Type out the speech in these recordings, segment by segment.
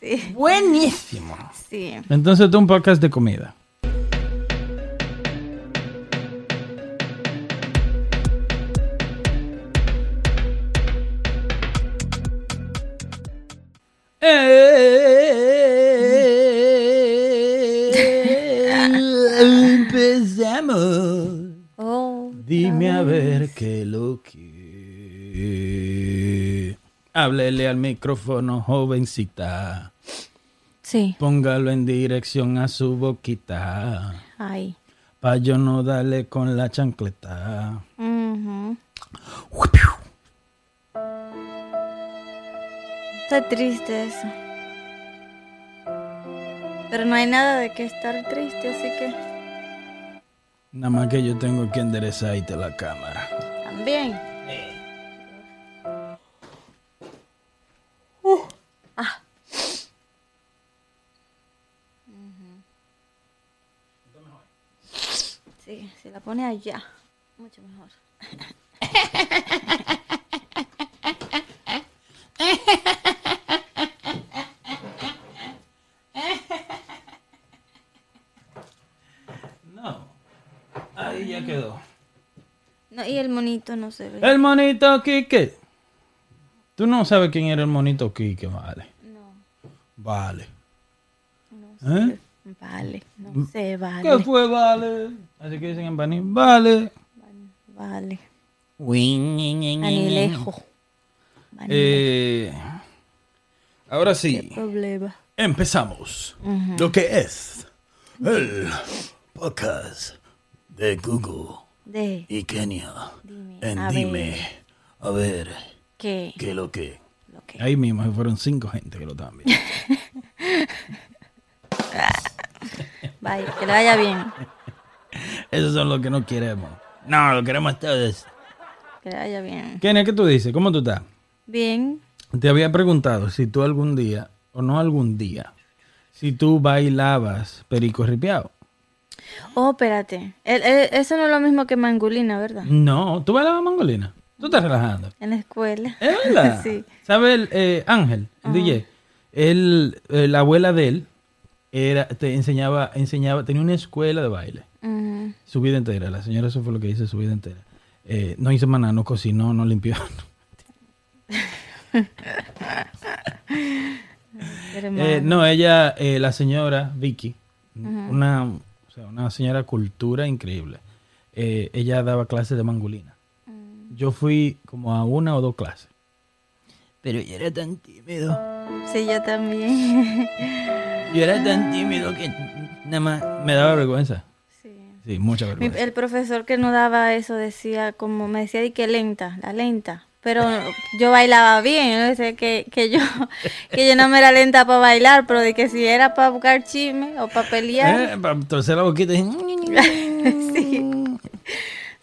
Sí, Buenísimo. sí. Entonces tú un podcast de comida. Háblele al micrófono, jovencita. sí. Póngalo en dirección a su boquita. Ay. Pa' yo no darle con la chancleta. Ujú. Está triste eso. Pero no hay nada de que estar triste, así que Nada más que yo tengo que enderezarte la cámara. también. Si la pone allá, mucho mejor. No. Ahí ya quedó. No, y el monito no se ve. El monito Quique. Tú no sabes quién era el monito Quique, vale. No, Vale. no ¿Eh? Vale, no sé, vale. ¿Qué fue, vale? Así que dicen en Baní, vale. Vale. Anilejo. Vale. Eh, ahora sí, Problema. empezamos. Lo que es el podcast de Google De y Kenia. Dime, En a dime, ver. a ver, qué qué lo que. lo que Ahí mismo se fueron cinco gente que lo estaban viendo. vaya, que le vaya bien. Esos son los que no queremos. No, lo queremos todos. Que le vaya bien. Kenia, ¿qué tú dices? ¿Cómo tú estás? Bien. Te había preguntado si tú algún día, o no algún día, si tú bailabas perico ripiado. Oh, espérate. El- el- eso no es lo mismo que mangulina, ¿verdad? No, ¿tú bailabas mangolina? ¿Tú estás relajando? En la escuela. ¿Es verdad? Sí. ¿Sabes el eh, Ángel, el DJ? Él, eh, la abuela de él era, te enseñaba, enseñaba, tenía una escuela de baile. Su vida entera. La señora eso fue lo que hizo su vida entera. Eh, no hizo maná, no cocinó, no limpió. Eh, no, ella, eh, la señora Vicky, una, o sea, una señora cultura increíble. Ella daba clases de mangolina. Yo fui como a una o dos clases. Pero yo era tan tímido. Sí, yo también. Yo era tan tímido que nada más me daba vergüenza. sí. Sí, mucha Mi- vergüenza. el profesor que nos daba eso decía, como me decía, di que lenta, la lenta. Pero yo bailaba bien, yo decía que, que yo que yo no me era lenta para bailar, pero de que si era para buscar chisme o para pelear, Eh, para torcer la boquita. y- sí.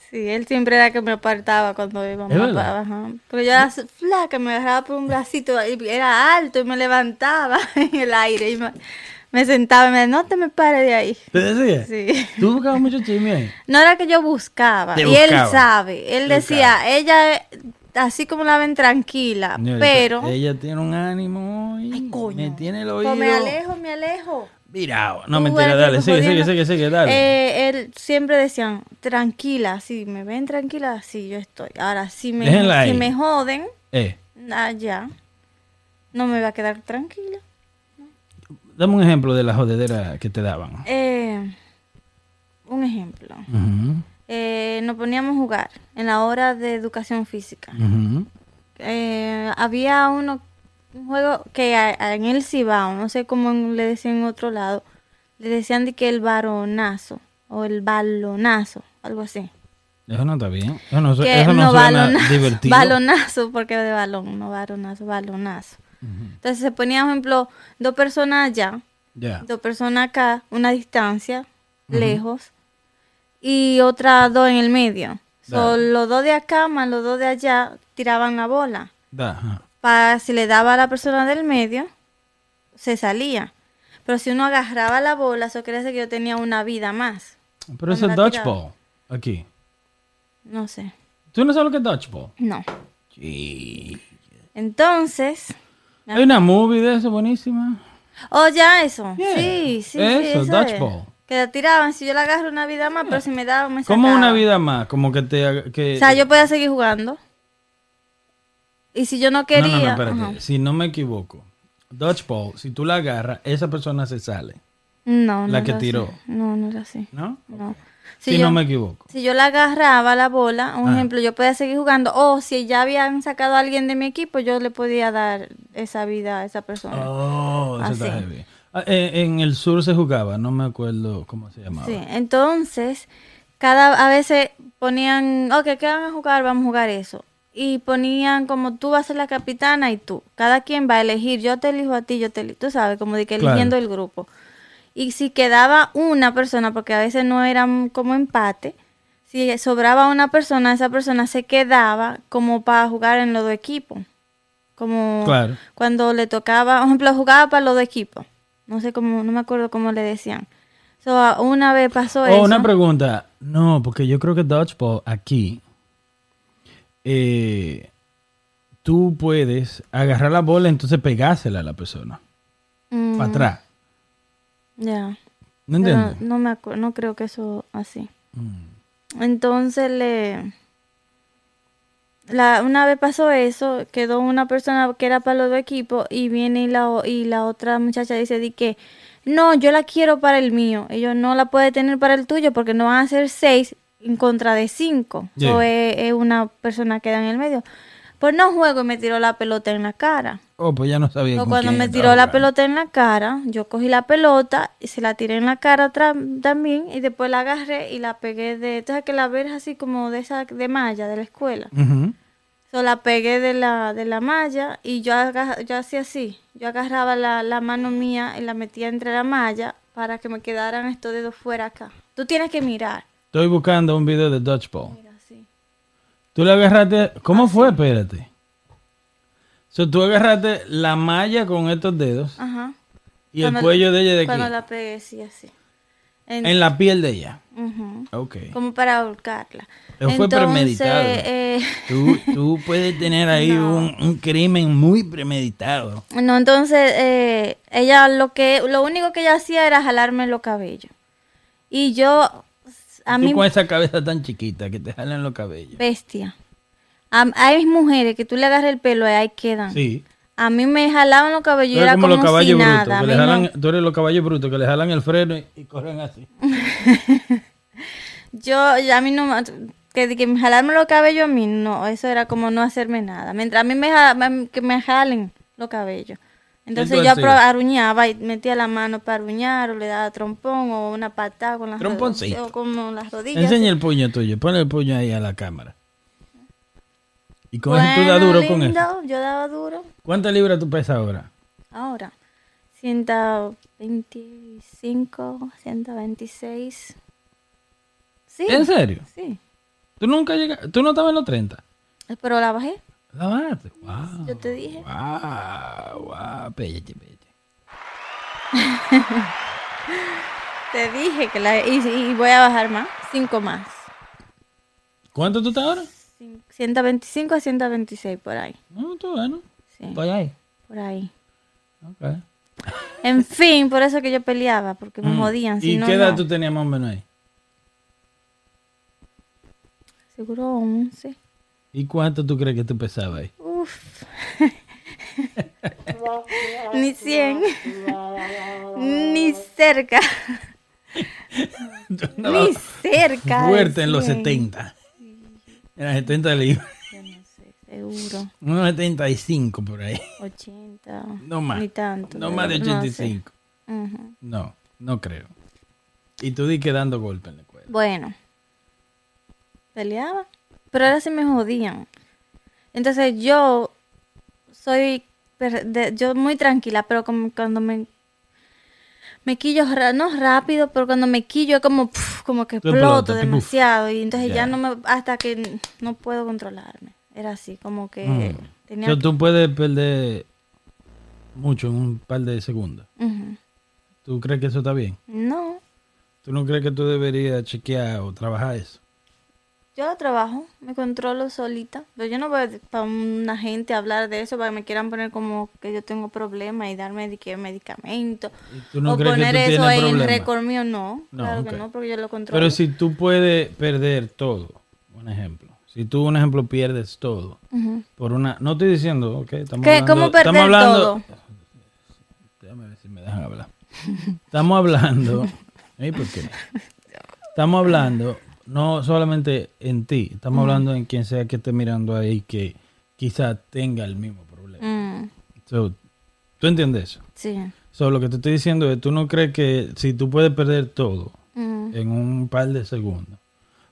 Sí, él siempre era que me apartaba cuando íbamos ¿Es a ajá. Pero yo era flaca, me agarraba por un bracito, y era alto y me levantaba en el aire y me, me sentaba y me decía, no te me pares de ahí. ¿Te decía? Sí. Tú buscabas mucho chisme ahí. No era que yo buscaba, Te y él sabe, él Te decía, ella así como la ven tranquila, pero Ella tiene un ánimo. y Ay, coño. Me tiene el pues oído. me alejo, me alejo. Virado. No, mentira, dale. que Sigue, sigue, sigue, sigue, dale. Eh, él siempre decían, tranquila, si me ven tranquila, así yo estoy. Ahora, si me, Déjenla si ahí. me joden, Eh, ah, ya, no me va a quedar tranquila. dame un ejemplo de la jodedera que te daban. Eh, un ejemplo. Eh, nos poníamos a jugar en la hora de educación física. ujú. Eh, había uno, un juego que a- a- en el Cibao, no sé cómo le decían en otro lado, le decían de que el varonazo o el balonazo, algo así. Eso no está bien. Eso no, su- que eso no, suena divertido. balonazo, porque de balón, no varonazo, balonazo. Entonces se ponía, por ejemplo, dos personas allá, dos personas acá, una distancia, lejos, y otras dos en el medio. So, los dos de acá más los dos de allá tiraban la bola. Da. Para si le daba a la persona del medio, se salía. Pero si uno agarraba la bola, eso quiere decir que yo tenía una vida más. Pero es el dodgeball. Aquí. No sé. ¿Tú no sabes lo que es dodgeball? No. Sí. Entonces, Hay una movie de eso buenísima. Oh, ya eso. Yeah. Sí, sí, sí. Eso, es. dodgeball. Que la tiraban, si yo la agarro una vida más, pero si me daba, me sacaba. una vida más, como que te... Que, O sea, yo podía seguir jugando. Y si yo no quería... No, no, no, espérate. ajá. Si no me equivoco, dodgeball, si tú la agarras, esa persona se sale, No, no La que era tiró. así. No, no era así. ¿no? No. Si, Si, yo, no me equivoco. si yo la agarraba la bola, un Ah. ejemplo, yo podía seguir jugando. O si ya habían sacado a alguien de mi equipo, yo le podía dar esa vida a esa persona. Oh, eso está heavy. Ah, eh, en el sur se jugaba, no me acuerdo cómo se llamaba. Sí, entonces, cada, a veces ponían, ok, ¿qué van a jugar? Vamos a jugar eso. Y ponían como tú vas a ser la capitana y tú. Cada quien va a elegir, yo te elijo a ti, yo te elijo, tú sabes, como de que Claro. eligiendo el grupo. Y si quedaba una persona, porque a veces no eran como empate, si sobraba una persona, esa persona se quedaba como para jugar en los dos equipos. Como Claro. cuando le tocaba, por ejemplo, jugaba para los dos equipos. No sé cómo, no me acuerdo cómo le decían. So, una vez pasó Oh, eso. una pregunta. No, porque yo creo que dodgeball aquí, eh, tú puedes agarrar la bola y entonces pegársela a la persona. Mm, Para atrás. Ya. ¿No Pero entiendes? no me acuerdo, no creo que eso así. Mm. Entonces le la una vez pasó eso, quedó una persona que era para los dos equipos y viene y la y la otra muchacha dice di que no, yo la quiero para el mío. Ellos no la puede tener para el tuyo porque no van a ser seis en contra de cinco. Yeah. O es, es una persona que da en el medio. Pues no juego y me tiró la pelota en la cara. Oh, pues ya no sabía. O con cuando me tiró la pelota en la cara, yo cogí la pelota y se la tiré en la cara también y después la agarré y la pegué de, sabes que la verja así como de esa de malla de la escuela. Ujú. So, la pegué de la de la malla y yo yo hacía así, yo agarraba la, la mano mía y la metía entre la malla para que me quedaran estos dedos fuera acá. Tú tienes que mirar. Estoy buscando un video de dodgeball. Mira así. Tú le agarraste. ¿Cómo fue? Espérate. So, tú agarraste la malla con estos dedos Ajá. y el cuello de ella de aquí. Cuando la pegué sí así. En- En la piel de ella. Ujú. Ok. como para ahorcarla. Eso fue premeditado. eh, Tú, tú puedes tener ahí un, un crimen muy premeditado. no, entonces eh, ella lo que lo único que ella hacía era jalarme los cabellos. Y yo a tú con esa cabeza tan chiquita que te jalan los cabellos. bestia. A- hay mujeres que tú le agarras el pelo y ahí quedan. Sí. A mí me jalaban los cabellos Tú y eres era como como, los caballos si brutos. nada. Que le no- jalan, Tú eres los caballos brutos que le jalan el freno y, y corren así. Yo, a mí no, me- que, que me jalarme los cabellos a mí, no, eso era como no hacerme nada. Mientras a mí me- que me jalen los cabellos. Entonces yo Entonces- aruñaba y metía la mano para aruñar o le daba trompón o una patada con las Tromponcito. o con las rodillas. Enseña el puño tuyo. Ponle el puño ahí a la cámara. Y con eso tú Bueno, das duro con lindo, Yo daba duro. ¿Cuántas libras tú pesas ahora? Ahora, 125, 126. Sí. ¿En serio? Sí. ¿Tú nunca llegaste? ¿Tú no estabas en los 30? Pero la bajé, La bajaste. Wow. yo te dije. Wow, wow. Péllate, péllate. Te dije que la... Y, y voy a bajar más, 5 más. ¿Cuánto tú estás ahora? Cin- 125 a 126 por ahí. No, tú bueno. Sí, Estoy ahí. por ahí. Ok. En fin, por eso que yo peleaba, porque me Mm. jodían. Si ¿Y no, qué edad no. tú tenías más o menos ahí? Seguro 11. ¿Y cuánto tú crees que tú pesabas ahí? Uf. Ni 100. Ni cerca. Ni cerca. Fuerte en los 100. 70. En las 70 libras. Yo no sé, seguro. Unos 75 por ahí. 80. No más. Ni tanto. No más de no sé. 85. Ujú. No, no creo. Y tú di que dando golpe en la escuela. Bueno, peleaba, pero ahora sí me jodían. Entonces yo soy de- yo muy tranquila, pero como cuando me me quillo no rápido, pero cuando me quillo es como puf, como que exploto demasiado y entonces Ya. ya no me hasta que no puedo controlarme. Era así, como que Mm. tenía O sea, tú puedes perder mucho en un par de segundos. Ujú. ¿Tú crees que eso está bien? No, ¿Tú no crees que tú deberías chequear o trabajar eso? Yo lo trabajo, me controlo solita, pero yo no voy para una gente a hablar de eso para que me quieran poner como que yo tengo problemas y darme de que medicamento ¿Y tú no o poner eso en el récord mío, no, No, claro que no, porque yo lo controlo. Pero si tú puedes perder todo, un ejemplo. Si tú, un ejemplo, pierdes todo por una... No estoy diciendo, ok, estamos ¿Qué? hablando... ¿Cómo perder estamos hablando, todo? Déjame ver si me dejan hablar. Estamos hablando... ¿eh? ¿Por qué? Estamos hablando no solamente en ti, estamos hablando en quien sea que esté mirando ahí que quizá tenga el mismo problema. Mm, So, ¿Tú entiendes eso? sí. So, lo que te estoy diciendo es, tú no crees que si tú puedes perder todo Mm, en un par de segundos,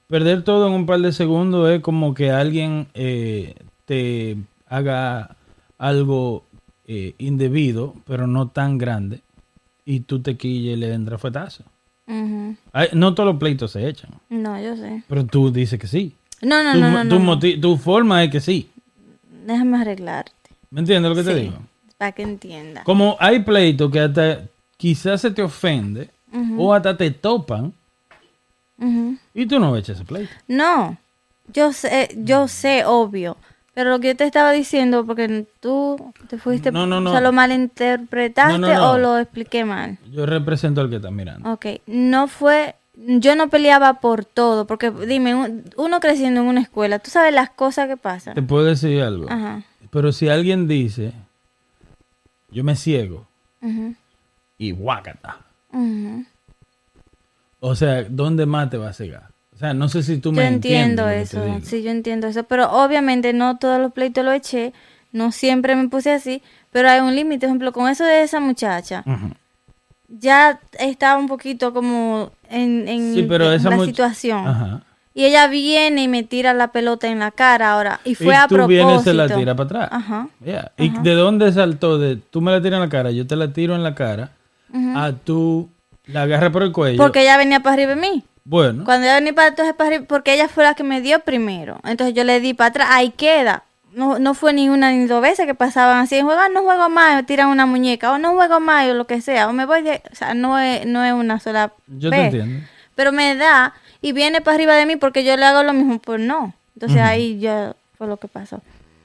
perder todo en un par de segundos es como que alguien eh, te haga algo eh, indebido, pero no tan grande, y tú te quilles y le entras fuetazo. Ay, no todos los pleitos se echan, No, yo sé. pero tú dices que sí. No, no, tu, no, no, tu no, tu forma es que sí. Déjame arreglarte ¿Me entiendes lo que te digo? para que entienda. Como hay pleitos que hasta quizás se te ofende o hasta te topan y tú no echas ese pleito. No, yo sé, yo sé, obvio. Pero lo que yo te estaba diciendo, porque tú te fuiste, No, no, no. o sea, lo malinterpretaste o lo expliqué mal. Yo represento al que está mirando. Ok, no fue, yo no peleaba por todo, porque dime, un- uno creciendo en una escuela, tú sabes las cosas que Te pasan. puedo decir algo. Ajá. Pero si alguien dice, yo me ciego y guácata. ujú. O sea, ¿dónde más te va a cegar? O sea, no sé si tú Yo me entiendo que te eso, sí, yo entiendo eso, pero obviamente no todos los pleitos lo eché, no siempre me puse así, pero hay un límite, por ejemplo, con eso de esa muchacha. Ya estaba un poquito como en, en Sí, pero esa la situación. Ajá. Y ella viene y me tira la pelota en la cara ahora. Y fue y a tú propósito. vienes y se la tira para atrás. Ajá. Yeah. ¿Y de dónde saltó? De, tú me la tiras en la cara, yo te la tiro en la cara, a tú la agarras por el cuello. Porque ella venía para arriba de mí. Bueno, Cuando ella venía para entonces para arriba, porque ella fue la que me dio primero. Entonces yo le di para atrás. Ahí queda. No, no fue ni una ni dos veces que pasaban así. En juego, "Ah, no juego más, o tiran una muñeca. O no juego más, o lo que sea. O me voy de... O sea, no es, no es una sola yo te vez. entiendo. Pero me da y viene para arriba de mí porque yo le hago lo mismo, pues no. Entonces ahí ya fue lo que pasó.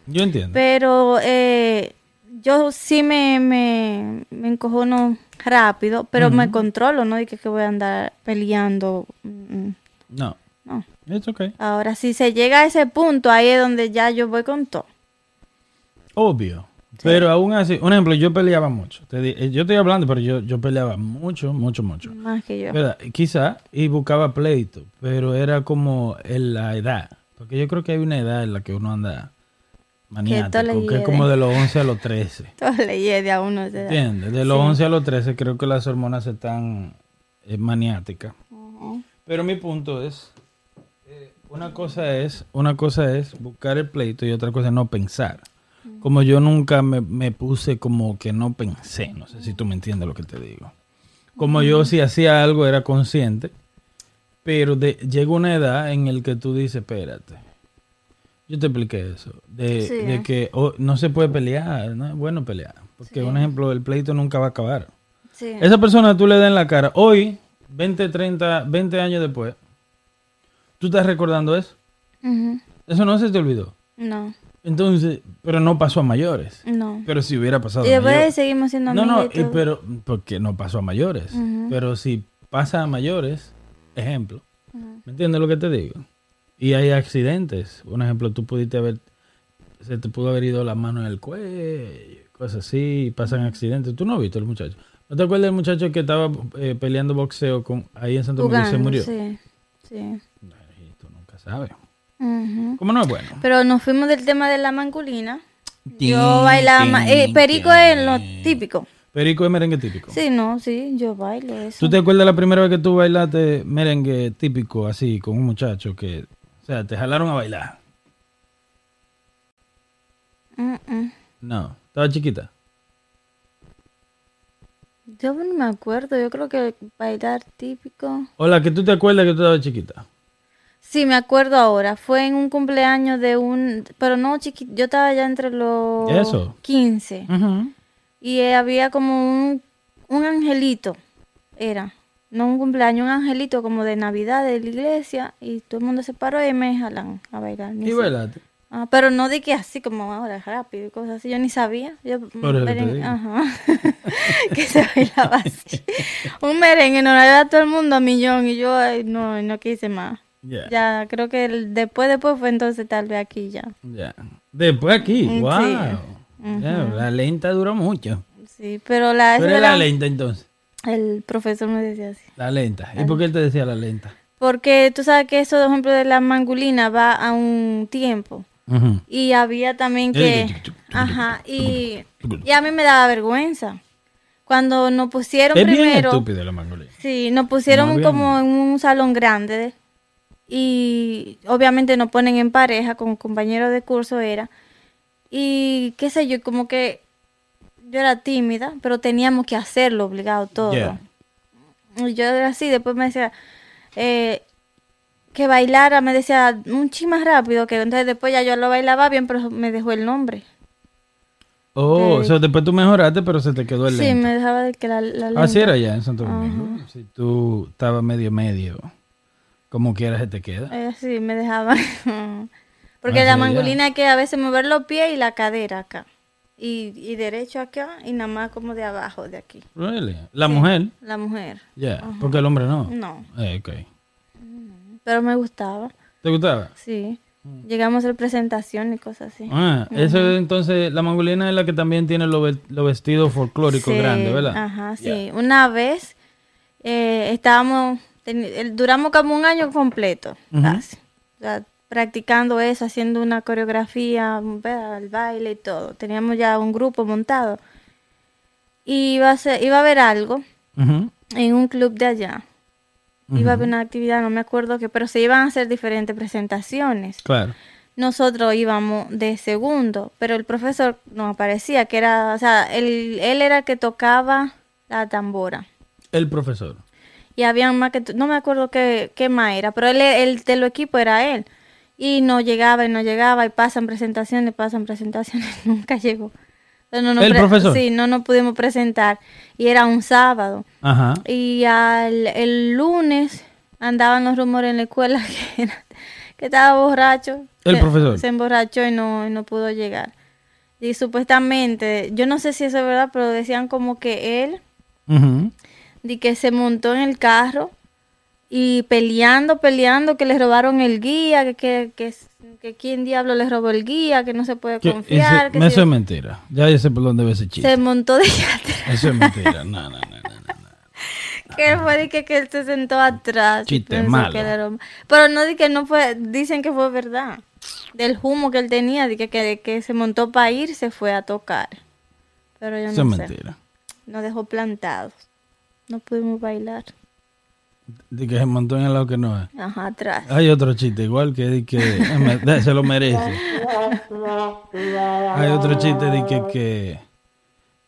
Yo entiendo. Pero eh, yo sí me, me, me encojono rápido, pero me controlo, ¿no? Y que, que voy a andar peleando. mm, mm, No, No. it's okay. Ahora, si se llega a ese punto, ahí es donde ya yo voy con todo. Obvio. Pero aún así, un ejemplo, yo peleaba mucho. Te eh, yo estoy hablando, pero yo, yo peleaba mucho, mucho, mucho. Más que yo. ¿Verdad? Quizá, y buscaba pleito, pero era como en la edad. Porque yo creo que hay una edad en la que uno anda maniático, que es como de los 11 a los 13. Todo le llegue a uno. de. ¿Entiendes? De los 11 a los 13 creo que las hormonas están eh, maniáticas. Pero mi punto es, eh, una cosa es, una cosa es buscar el pleito y otra cosa es no pensar. Como yo nunca me, me puse como que no pensé, no sé si tú me entiendes lo que te digo. Como yo si hacía algo era consciente, pero de, llega una edad en el que tú dices, espérate. Yo te expliqué eso, de, Sí. de que oh, no se puede pelear, no es bueno pelear, porque un ejemplo, el pleito nunca va a acabar. Sí. Esa persona tú le das en la cara, hoy, 20, 30, 20 años después, tú estás recordando eso. Eso no se te olvidó. No, Entonces, pero no pasó a mayores. no. Pero si hubiera pasado Y a después mayores. seguimos siendo No, amigos no, y y pero porque no pasó a mayores. Pero si pasa a mayores, ejemplo, ¿me entiendes lo que te digo? Y hay accidentes. Un ejemplo, tú pudiste haber, se te pudo haber ido la mano en el cuello, cosas así, y pasan accidentes. Tú no has visto el muchacho. ¿No te acuerdas del muchacho que estaba eh, peleando boxeo con ahí en Santo Domingo y se murió? Sí, sí. Ay, tú nunca sabes. Ujú. ¿Cómo no es bueno? Pero nos fuimos del tema de la manculina. Yo bailaba eh, perico es lo típico. Perico es merengue típico. Sí, no, sí, yo bailo eso. ¿Tú te acuerdas la primera vez que tú bailaste merengue típico así con un muchacho que, sea, te jalaron a bailar? No, estaba chiquita. Yo no me acuerdo, yo creo que bailar típico. O la que tú te acuerdas que tú estabas chiquita. Sí, me acuerdo ahora. Fue en un cumpleaños de un. Pero no chiquito. Yo estaba ya entre los. Eso. 15. Y había como un, un angelito. Era. No un cumpleaños, un angelito como de Navidad de la iglesia y todo el mundo se paró y me jalan a bailar. Ni ¿Y bailaste? Ah, pero no de que así como ahora, rápido y cosas así, yo ni sabía. Yo, te merengue- ajá, que se bailaba así. un merengue, no a todo el mundo a millón y yo ay, no, no quise más. Ya. Ya, creo que el- después, después fue entonces tal vez aquí ya. Ya. Después aquí, Mm, wow. sí. Ya, la lenta duró mucho. Sí, pero la, ¿Tú esa eres la era- lenta entonces? El profesor me decía así. La lenta. ¿Y por qué él te decía la lenta? Porque tú sabes que eso, por ejemplo, de la mangulina va a un tiempo. Y había también que... Ajá, y, y a mí me daba vergüenza. Cuando nos pusieron Es bien primero... estúpido la mangolina. Sí, nos pusieron como en un salón grande y obviamente nos ponen en pareja con compañeros de curso era y qué sé yo, como que yo era tímida, pero teníamos que hacerlo obligado todo. Y yo era así, después me decía eh, que bailara, me decía un chi más rápido, que entonces después ya yo lo bailaba bien, pero me dejó el nombre. Oh, De- o sea, después tú mejoraste, pero se te quedó el Sí, lento. me dejaba de que la, la Así lenta. era ya en Santo Domingo. Si tú estabas medio medio, como quieras se te queda. Eh, sí, me dejaba. Porque Ah, la sí, mangolina hay que a veces mover los pies y la cadera acá. Y, y derecho acá y nada más como de abajo de aquí. Really? La mujer, La mujer. ya, porque el hombre no. No, Eh, ok. pero me gustaba. ¿Te gustaba? Sí. Llegamos a hacer presentación y cosas así. Ah, eso es entonces, la mangolina es la que también tiene los los vestidos folclóricos Sí, grandes, ¿verdad? Ajá, sí. Una vez eh, estábamos, el- duramos como un año completo, Ujú. casi. O sea, practicando eso, haciendo una coreografía, el baile y todo. Teníamos ya un grupo montado. Y iba a, ser, iba a haber algo en un club de allá. Iba a haber una actividad, no me acuerdo qué, pero se iban a hacer diferentes presentaciones. Claro. Nosotros íbamos de segundo, pero el profesor no aparecía, que era, o sea, él, él era el que tocaba la tambora. El profesor. Y había más que, no me acuerdo qué, qué más era, pero él, el de los equipos era él. Y no llegaba y no llegaba y pasan presentaciones, pasan presentaciones, nunca llegó. No ¿El profesor? Sí, no nos pudimos presentar. Y era un sábado. Ajá. Y al, el lunes andaban los rumores en la escuela que, era- que estaba borracho. El profesor. Se emborrachó y no, y no pudo llegar. Y supuestamente, yo no sé si eso es verdad, pero decían como que él, Ujú. de que se montó en el carro y peleando, peleando, que le robaron el guía, que, que, que, que quién diablo le robó el guía, que no se puede confiar. ese- que eso si- es mentira. Ya yo sé por dónde ve ese chiste. se montó de. Eso es mentira. No, no, no, no. no. Que fue de que, que él se sentó atrás. Chiste malo. era. Pero no di que no fue, dicen que fue verdad. Del humo que él tenía, de que, que, que se montó para ir, se fue a tocar. Pero yo Eso no es sé. mentira. Nos dejó plantados. No pudimos bailar. De que se montó en el lado que no es. Ajá, atrás. Hay otro chiste igual que, de que de- se lo merece. Hay otro chiste de que que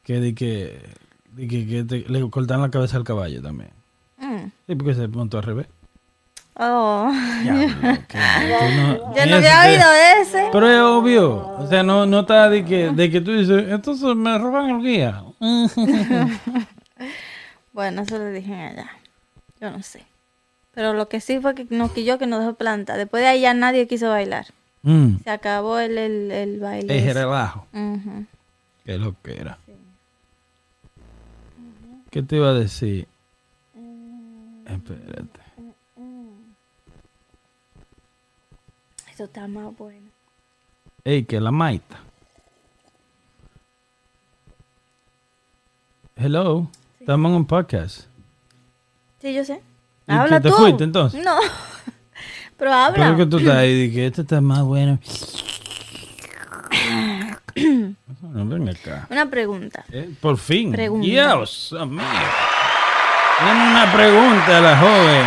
que de que, de que, que te- le cortan la cabeza al caballo también. Mm. Sí, porque se montó al revés. Oh. Tú no- Yo no había oído ese. Pero es obvio, o sea, no, no está de que, de que tú dices, entonces me roban el guía. Bueno, eso le dije allá. Yo no sé. Pero lo que sí fue que nos quilló que nos dejó planta. Después de ahí ya nadie quiso bailar. Mm, Se acabó el, el, el baile. es ese. relajo, que es lo que era. ¿Qué te iba a decir? Espérate. Eso está más bueno. Ey, que la maita. Hello, estamos en un podcast. Sí, yo sé. ¿Y Habla qué, te tú. fuiste, entonces? No. Pero habla. Pero que tú estás ahí y que este está más bueno. No, ven acá. Una pregunta. Eh, por fin. Pregunta. Dios mío. Una pregunta a la joven.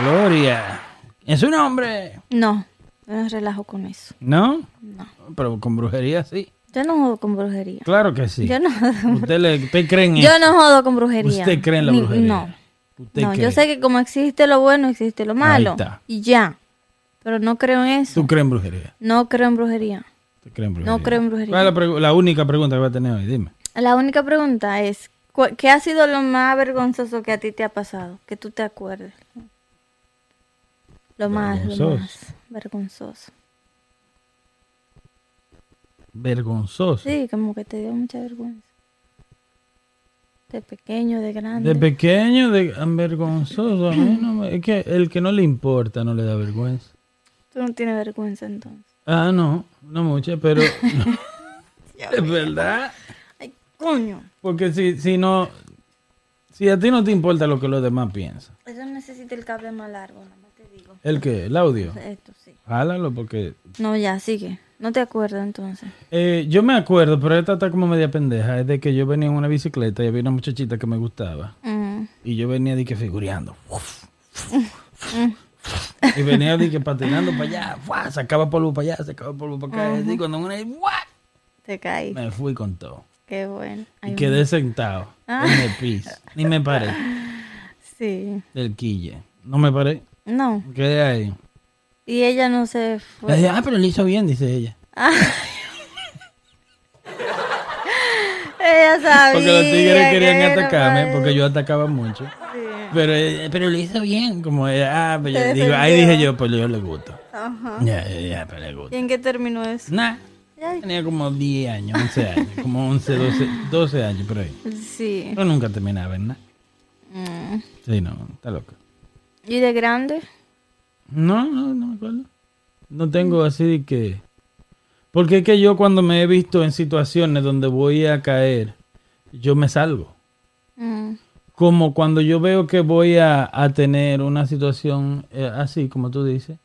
Gloria. ¿Es su nombre? No, no relajo con eso. ¿No? No. Pero con brujería sí. Yo no jodo con brujería. Claro que sí. Yo no ¿Usted, le, usted cree en Yo no jodo con brujería. ¿Usted cree en la Ni- brujería? No. ¿Usted No, cree? yo sé que como existe lo bueno, existe lo malo. está. Y ya. Pero no creo en eso. ¿Tú crees en brujería? No creo en brujería. ¿Tú crees en brujería? No creo en brujería. ¿Cuál es la, única pregunta que va a tener hoy? Dime. La única pregunta es, ¿qué ha sido lo más vergonzoso que a ti te ha pasado? Que tú te acuerdes. Lo más, lo más vergonzoso. Vergonzoso. Sí, como que te dio mucha vergüenza. De pequeño, de grande. De pequeño, de vergonzoso. A mí no me- es que el que no le importa no le da vergüenza. Tú no tienes vergüenza entonces. Ah, no, no mucha, pero es verdad. Ay, coño. Porque si, si no, si a ti no te importa lo que los demás piensan, Eso necesita el cable más largo, nada más te digo. ¿el qué? ¿El audio? Esto sí. Jálalo porque... No, ya, sigue. No te acuerdas entonces. Eh, yo me acuerdo, pero esta está como media pendeja, es de que yo venía en una bicicleta y había una muchachita que me gustaba. Mm. Y yo venía de que figureando. y venía de que patinando para allá. ¡fua! Sacaba polvo para allá, sacaba polvo para acá. Y cuando una ¡fua! Te caí. me fui con todo. Qué bueno. Y quedé sentado Ah. en el piso. Ni me paré Sí. del quille. No me paré. No. Quedé ahí. Y ella no se Le fue. ah, pero lo hizo bien, dice ella. Ella sabía. Porque los tigres querían que atacarme, porque yo atacaba mucho. Sí. Pero, eh, pero lo hizo bien. Como, eh, ah, pero yo digo, ahí dije yo, pues yo le gusto. Ajá. Ya, ya, ya, pero le gusto. ¿Y en qué terminó eso? Nah, Ay. tenía como 10 años, 11 años, como 11, 12, 12 años por ahí. Sí. Pero nunca terminaba nada. Mm. Sí, no, está loco. ¿Y de grande? No, no, no me acuerdo. No tengo así de que... Porque es que yo cuando me he visto en situaciones donde voy a caer, yo me salgo. Mm. Como cuando yo veo que voy a, a tener una situación eh, así, como tú dices,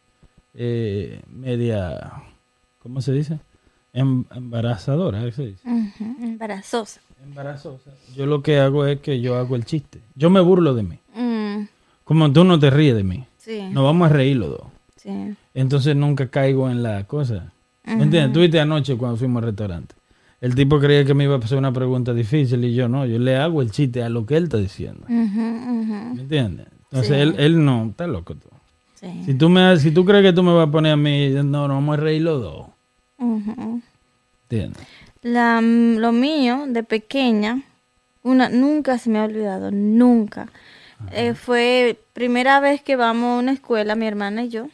eh, media, ¿cómo se dice? Em- embarazadora, ¿qué se dice? Embarazosa. Embarazosa. Yo lo que hago es que yo hago el chiste. Yo me burlo de mí. Mm. Como tú no te ríes de mí. Sí. Nos vamos a reír los dos. Sí. Entonces nunca caigo en la cosa. ¿Me entiendes? Tú viste anoche cuando fuimos al restaurante. El tipo creía que me iba a hacer una pregunta difícil y yo no. Yo le hago el chiste a lo que él está diciendo. ¿Me entiendes? Entonces Sí. él, él no. Está loco tú. Sí. Si tú, me, si tú crees que tú me vas a poner a mí, no, nos vamos a reír los dos. ¿Entiendes? La, lo mío de pequeña, una nunca se me ha olvidado, nunca. Eh, fue primera vez que vamos a una escuela, mi hermana y yo.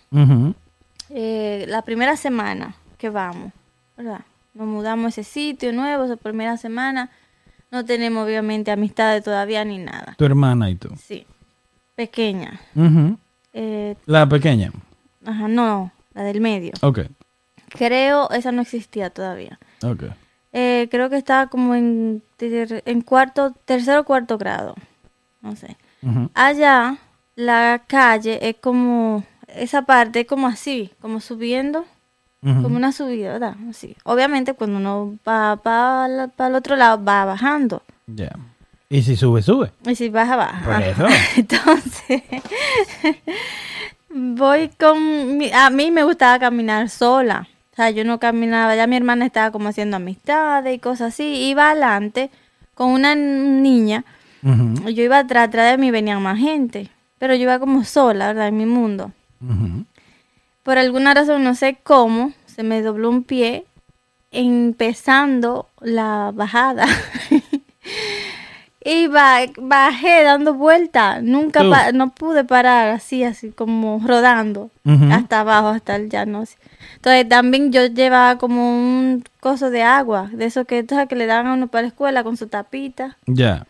Eh, la primera semana que vamos, ¿verdad? Nos mudamos a ese sitio nuevo, esa primera semana. No tenemos obviamente amistades todavía ni nada. Tu hermana y tú. Sí, pequeña. Eh, La pequeña. ajá, no, la del medio. Ok. Creo, esa no existía todavía. Ok. Eh, creo que estaba como en, en cuarto, tercero o cuarto grado. No sé. Allá, la calle es como, esa parte es como así, como subiendo, como una subida, ¿verdad? Así. Obviamente cuando uno va para el otro lado, va bajando. Ya. Y si sube, sube. Y si baja, baja. Por eso. Entonces, voy con... mi- a mí me gustaba caminar sola. O sea, yo no caminaba, ya mi hermana estaba como haciendo amistades y cosas así. Iba adelante con una niña. Ujú. Yo iba atrás, atrás de mí venían más gente. Pero yo iba como sola, ¿verdad? En mi mundo. Por alguna razón, no sé cómo, se me dobló un pie empezando la bajada. y ba- bajé dando vueltas. Nunca no pude parar así, así como rodando hasta abajo, hasta el llano. así. Entonces también yo llevaba como un coso de agua, de eso que, que le daban a uno para la escuela con su tapita. Ya.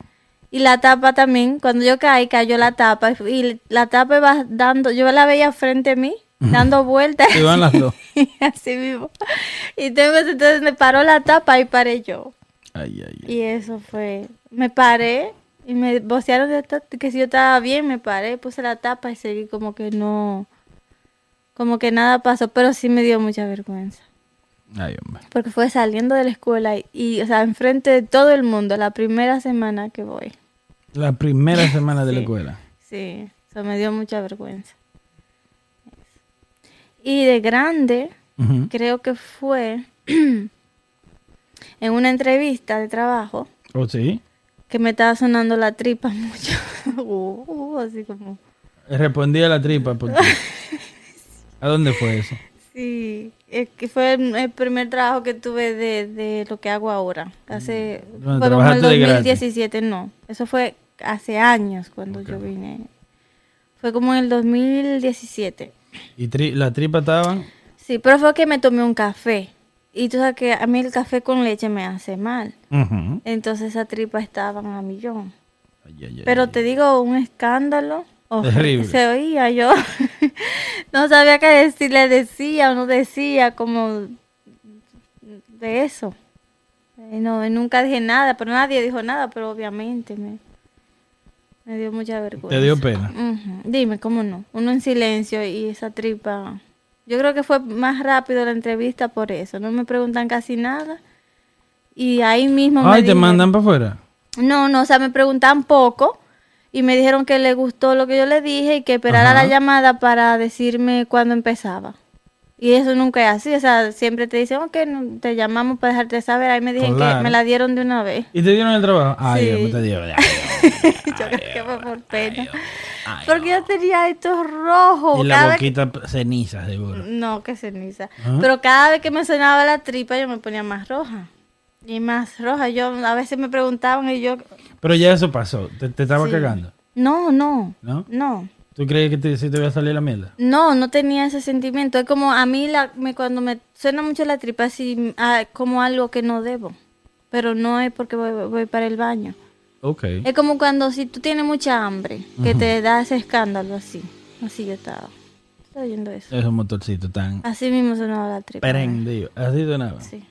Y la tapa también, cuando yo caí, cayó la tapa. Y la tapa iba dando, yo la veía frente a mí, dando vueltas. Van las dos. así mismo. Y tengo, entonces me paró la tapa y paré yo. Ay, ay, ay. Y eso fue, me paré y me vocearon de que si yo estaba bien, me paré, puse la tapa y seguí como que no, como que nada pasó, pero sí me dio mucha vergüenza. Ay, hombre. Porque fue saliendo de la escuela y, y, o sea, enfrente de todo el mundo, la primera semana que voy. La primera semana de la escuela. Sí, eso me dio mucha vergüenza. Y de grande, creo que fue en una entrevista de trabajo ¿O sí? que me estaba sonando la tripa mucho. Uh, uh, así como. Respondí a la tripa por ti. ¿A dónde fue eso? Sí, es que fue el, el primer trabajo que tuve de, de lo que hago ahora. Hace, Bueno, fue como el trabajaste de gratis. 2017, no. Eso fue hace años cuando yo vine. Fue como en el 2017. ¿Y tri- la tripa estaban? Sí, pero fue que me tomé un café. Y tú sabes que a mí el café con leche me hace mal. Entonces esa tripa estaban a millón. Ay, ay, ay, Pero te digo, un escándalo. Terrible. Se oía yo. no sabía qué decir, le decía o no decía, como de eso. Eh, No, nunca dije nada, pero nadie dijo nada, pero obviamente me, me dio mucha vergüenza. ¿Te dio pena? Dime, ¿cómo no? Uno en silencio y esa tripa. Yo creo que fue más rápido la entrevista por eso. No me preguntan casi nada. Y ahí mismo me Ay, te dijeron- mandan para afuera. no, no, o sea, me preguntaban poco y me dijeron que le gustó lo que yo le dije y que esperara Ajá. la llamada para decirme cuándo empezaba. Y eso nunca es así, o sea, siempre te dicen, ok, no, te llamamos para dejarte saber. Ahí me dijeron Claro. que me la dieron de una vez. ¿Y te dieron el trabajo? Ay, Sí. Te dieron. yo creo que fue por pena. Porque yo tenía estos rojos. Y la cada vez boquita ceniza, seguro. No, que ceniza. Pero cada vez que me sonaba la tripa yo me ponía más roja. Y más roja. Yo a veces me preguntaban y yo... Pero ya eso pasó. Te, te estaba Sí. cagando. No, no, ¿No? no. ¿Tú crees que te, te iba a salir la mierda? No, no tenía ese sentimiento. Es como a mí la, me, cuando me suena mucho la tripa, así ah, como algo que no debo. Pero no es porque voy, voy para el baño. Ok. Es como cuando si tú tienes mucha hambre, que te da ese escándalo así. Así yo estaba. Estaba oyendo eso. Esos motorcitos tan Así mismo sonaba la tripa. prendidos. Así sonaba. Sí.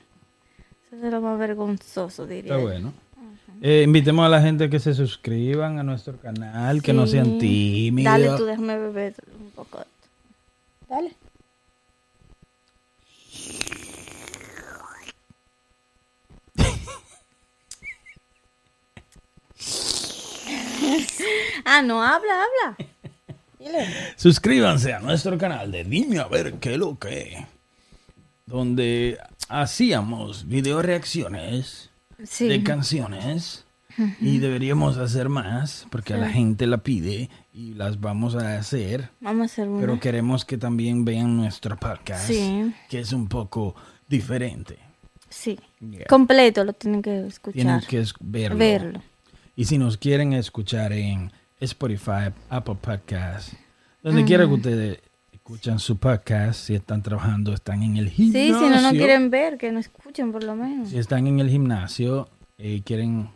Es lo más vergonzoso, diría. Está bueno. Eh, invitemos a la gente que se suscriban a nuestro canal, que no sean tímidos. Dale tú, déjame beber un poco de esto. Dale. ah, no, habla, habla. Dile. Suscríbanse a nuestro canal de Dime a ver qué lo que. Donde hacíamos video reacciones Sí. de canciones y deberíamos hacer más porque a la gente la pide y las vamos a hacer. Vamos a hacer uno. Pero queremos que también vean nuestro podcast, Sí. que es un poco diferente. Sí. Yeah. Completo lo tienen que escuchar. Tienen que es- verlo. Verlo. Y si nos quieren escuchar en Spotify, Apple Podcast, donde quiera que ustedes escuchan su podcast, si están trabajando, están en el Sí, gimnasio. si no nos quieren ver, que no escuchen por lo menos. Si están en el gimnasio y quieren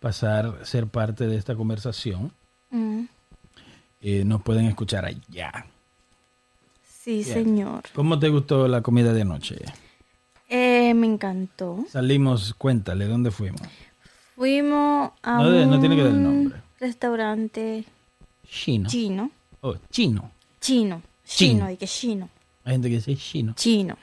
pasar, ser parte de esta conversación, Mm. eh, nos pueden escuchar allá. Sí, Bien. señor. ¿Cómo te gustó la comida de anoche? Eh, me encantó. Salimos, cuéntale, ¿dónde fuimos? Fuimos a No de- no tiene que dar el un nombre. restaurante Chino. chino. Oh, chino. Chino. Chino. Y que chino. Hay gente que dice chino. Chino.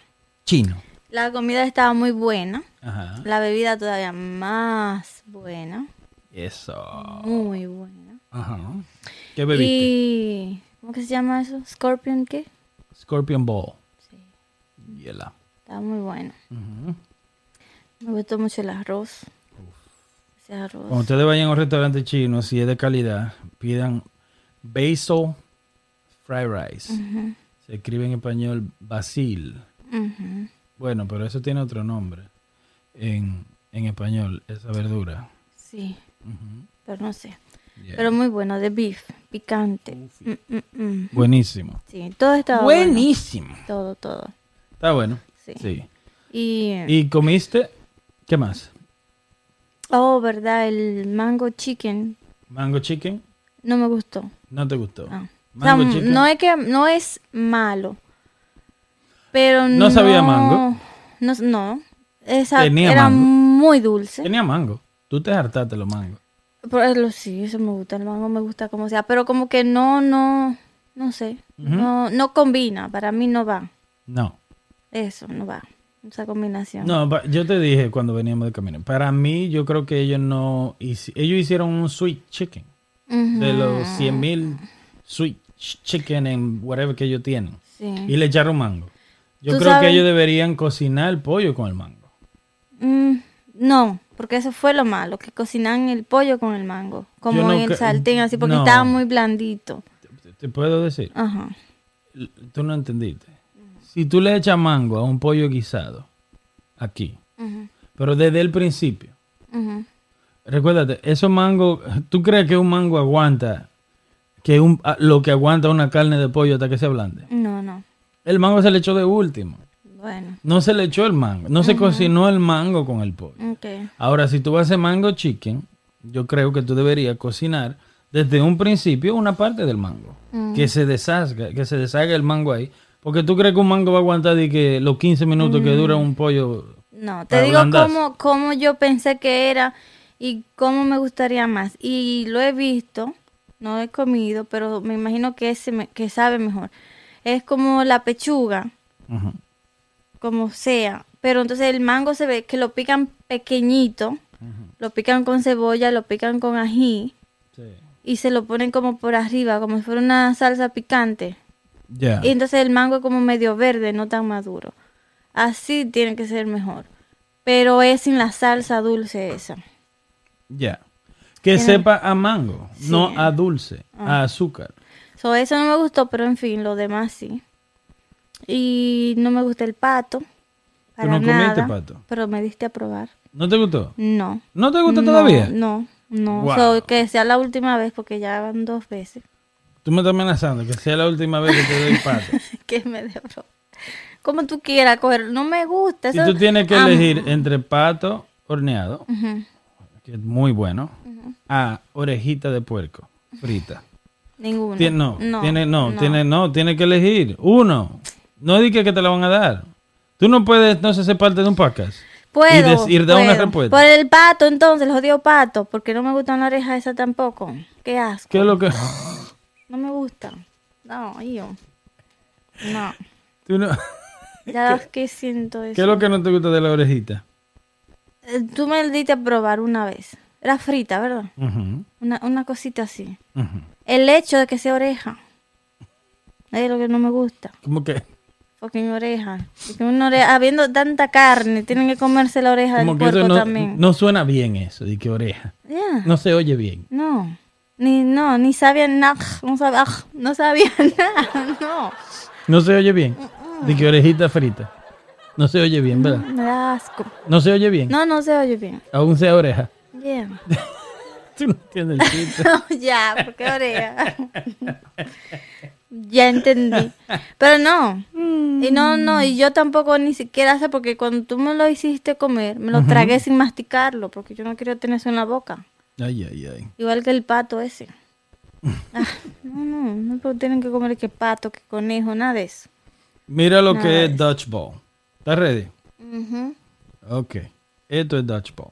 Chino. La comida estaba muy buena. Ajá. La bebida todavía más buena. Eso. Muy buena. Ajá. ¿Qué bebiste? Y... ¿Cómo que se llama eso? ¿Scorpion qué? Scorpion Ball. Sí. Hiela. Estaba muy bueno. Me gustó mucho el arroz. Ese arroz. Cuando ustedes vayan a un restaurante chino, si es de calidad, pidan basil fried rice. Se escribe en español basil. Bueno, pero eso tiene otro nombre en, en español, esa verdura. Sí, pero no sé. Yeah. Pero muy bueno, de beef, picante. Mm, mm, mm. Buenísimo. Sí, todo estaba bueno. Buenísimo. Todo, todo. Está bueno. Sí. Sí. Y, ¿Y comiste? ¿Qué más? oh, verdad, el mango chicken ¿Mango chicken? no me gustó. ¿No te gustó? No. O sea, ¿Mango chicken? no es que no es malo, pero no. ¿No sabía mango? No, no. Esa Tenía era mango. muy dulce. Tenía mango. Tú te hartaste los mangos. Pero sí, eso me gusta, el mango me gusta como sea, pero como que no, no, no sé, no, no combina, para mí no va, No. eso no va, esa combinación. No, yo te dije cuando veníamos de camino. Para mí, yo creo que ellos no... Ellos hicieron un sweet chicken. De los 100 mil sweet ch- chicken en whatever que ellos tienen. sí. Y le echaron mango. Yo creo sabes- que ellos deberían cocinar el pollo con el mango. Mm, no, porque eso fue lo malo, que cocinan el pollo con el mango, como no en el sartén, así, porque no. estaba muy blandito. ¿Te, te puedo decir? Ajá. Tú no entendiste. si tú le echas mango a un pollo guisado, aquí, pero desde el principio, recuérdate, esos mangos, ¿tú crees que un mango aguanta que un, a- lo que aguanta una carne de pollo hasta que se ablande? No, no. El mango se le echó de último. Bueno, No se le echó el mango, no se cocinó el mango con el pollo. ok. Ahora, si tú vas a hacer mango chicken, yo creo que tú deberías cocinar desde un principio una parte del mango. Que se deshaga, que se deshaga el mango ahí. Porque tú crees que un mango va a aguantar de que los 15 minutos que dura un pollo. No, te digo cómo, cómo yo pensé que era y cómo me gustaría más. Y lo he visto, no he comido, pero me imagino que, ese me- que sabe mejor. Es como la pechuga, como sea. Pero entonces el mango se ve que lo pican pequeñito, lo pican con cebolla, lo pican con ají Sí. y se lo ponen como por arriba, como si fuera una salsa picante. Ya. Y entonces el mango es como medio verde, no tan maduro. Así tiene que ser mejor. Pero es sin la salsa dulce esa. Ya. Que sepa a mango, no a dulce, Ah. a azúcar. So, eso no me gustó, pero en fin, lo demás sí. Y no me gusta el pato. Para no comiste nada, pato? Pero me diste a probar. ¿No te gustó? No. ¿No te gusta No, todavía? No, no. Wow. So, que sea la última vez porque ya van dos veces Tú me estás amenazando que sea la última vez que te doy pato. que me dé. Como tú quieras coger. No me gusta. y Eso, tú tienes que Am- elegir entre pato horneado, Ujú. Que es muy bueno, a orejita de puerco frita. Ninguno. Tien- no, tiene, no, no. tiene, no, tiene que elegir uno. No digas que te la van a dar. Tú no puedes entonces ser parte de un podcast. Puedo. y y dar una respuesta. Por el pato, entonces, el jodido pato. Porque no me gusta la oreja esa tampoco. Qué asco. ¿Qué es lo que No me gusta. No, yo. No. tú no- Ya que siento eso. ¿Qué es lo que no te gusta de la orejita? Eh, Tú me lo diste a probar una vez. Era frita, ¿verdad? Una, una cosita así. El hecho de que sea oreja. Es lo que no me gusta. Como que, Fucking oreja. Porque una oreja, habiendo tanta carne, tienen que comerse la oreja como del que puerco no, también. no suena bien eso, de que oreja. No se oye bien. No, ni no, ni sabía nada, no sabía, no sabía nada, no. No se oye bien. De que orejita frita. No se oye bien, ¿verdad? Me da asco. No se oye bien. No, no se oye bien. Aún sea oreja. Yeah. Tú no entiendes el chiste. No, ya, porque oreja. ya entendí. Pero no. Y no, no, y yo tampoco ni siquiera sé porque cuando tú me lo hiciste comer, me lo tragué sin masticarlo, porque yo no quiero tener eso en la boca. Ay, ay, ay. Igual que el pato ese. Ah, no, no, no tienen que comer que pato, que conejo, nada de eso. Mira lo Nada que es dodgeball. ¿Estás ready? Ujú. Ok. Esto es dodgeball.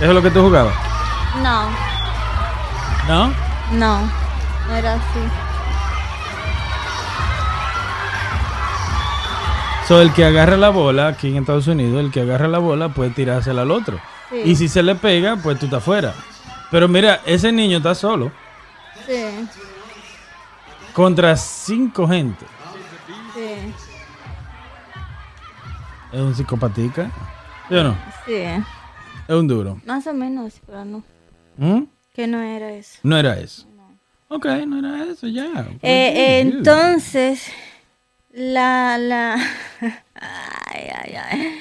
¿Eso es lo que tú jugabas? No, ¿No? no, no era así. So, el que agarra la bola, aquí en Estados Unidos, el que agarra la bola puede tirársela al otro. Sí. Y si se le pega, pues tú estás fuera. Pero mira, ese niño está solo Sí, contra cinco gente. Sí, Es un psicopatica. ¿Sí o no? sí. Es un duro. Más o menos, pero no. ¿Mm? Que no era eso. No era eso. Ok, no era eso, ya. Eh, eh, entonces, la, la, ay, ay, ay.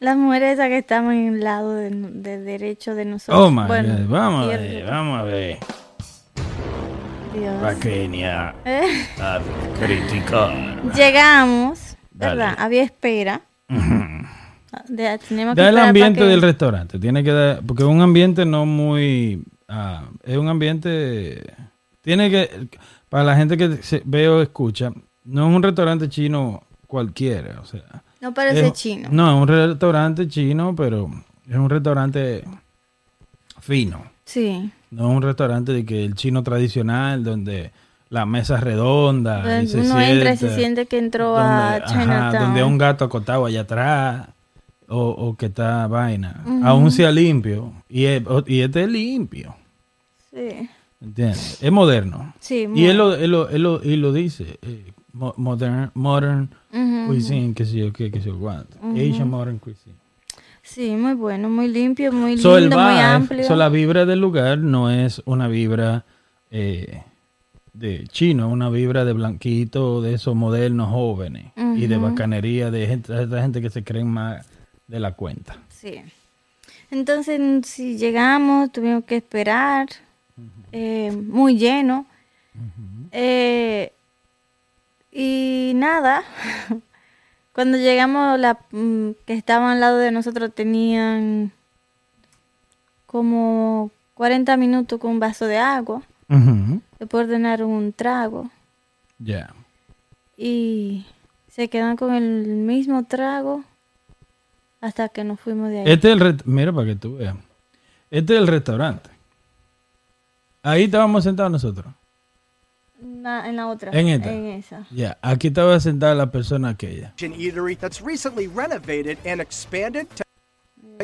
Las mujeres esas que estaban en el lado de, de derecho de nosotros. Oh my Bueno, God. Vamos a ver, vamos a ver. Dios. Pequeña Eh, a criticar. Llegamos, ¿verdad? Dale. Había espera. De- teníamos que Da el ambiente que- del restaurante. Tiene que dar, porque es un ambiente no muy, ah, es un ambiente, tiene que, para la gente que se, ve o escucha, no es un restaurante chino cualquiera, o sea. No parece es- chino. No, es un restaurante chino, pero es un restaurante fino. Sí. No es un restaurante de que el chino tradicional, donde la mesa es redonda. y Donde se uno entra y se siente que entró donde, a ajá, Chinatown. donde hay un gato acotado allá atrás. O, o que está vaina. Aún sea limpio. Y, es- y este es limpio. Sí. ¿Entiendes? Es moderno. Sí, Y él lo, él lo, él lo, él lo dice. eh, mo- modern, modern cuisine, que sé yo qué, que sé yo cuánto. Asian modern cuisine. Sí, muy bueno, muy limpio, muy So, lindo, muy amplio. so, la vibra del lugar no es una vibra eh, de chino, una vibra de blanquito, de esos modernos jóvenes y de bacanería de gente, de gente que se creen más de la cuenta. Sí. Entonces, si llegamos, tuvimos que esperar, eh, muy lleno. Eh, y nada, cuando llegamos, la mm, que estaban al lado de nosotros tenían como 40 minutos con un vaso de agua. Ujú. Después ordenaron un trago. Ya. Y se quedan con el mismo trago hasta que nos fuimos de ahí. Este es el mira para que tú veas. Este es el restaurante. Ahí estábamos sentados nosotros. Na- en la otra. En esta. En esa. Ya, aquí estaba sentada la persona aquella. Eatery that's recently renovated and expanded to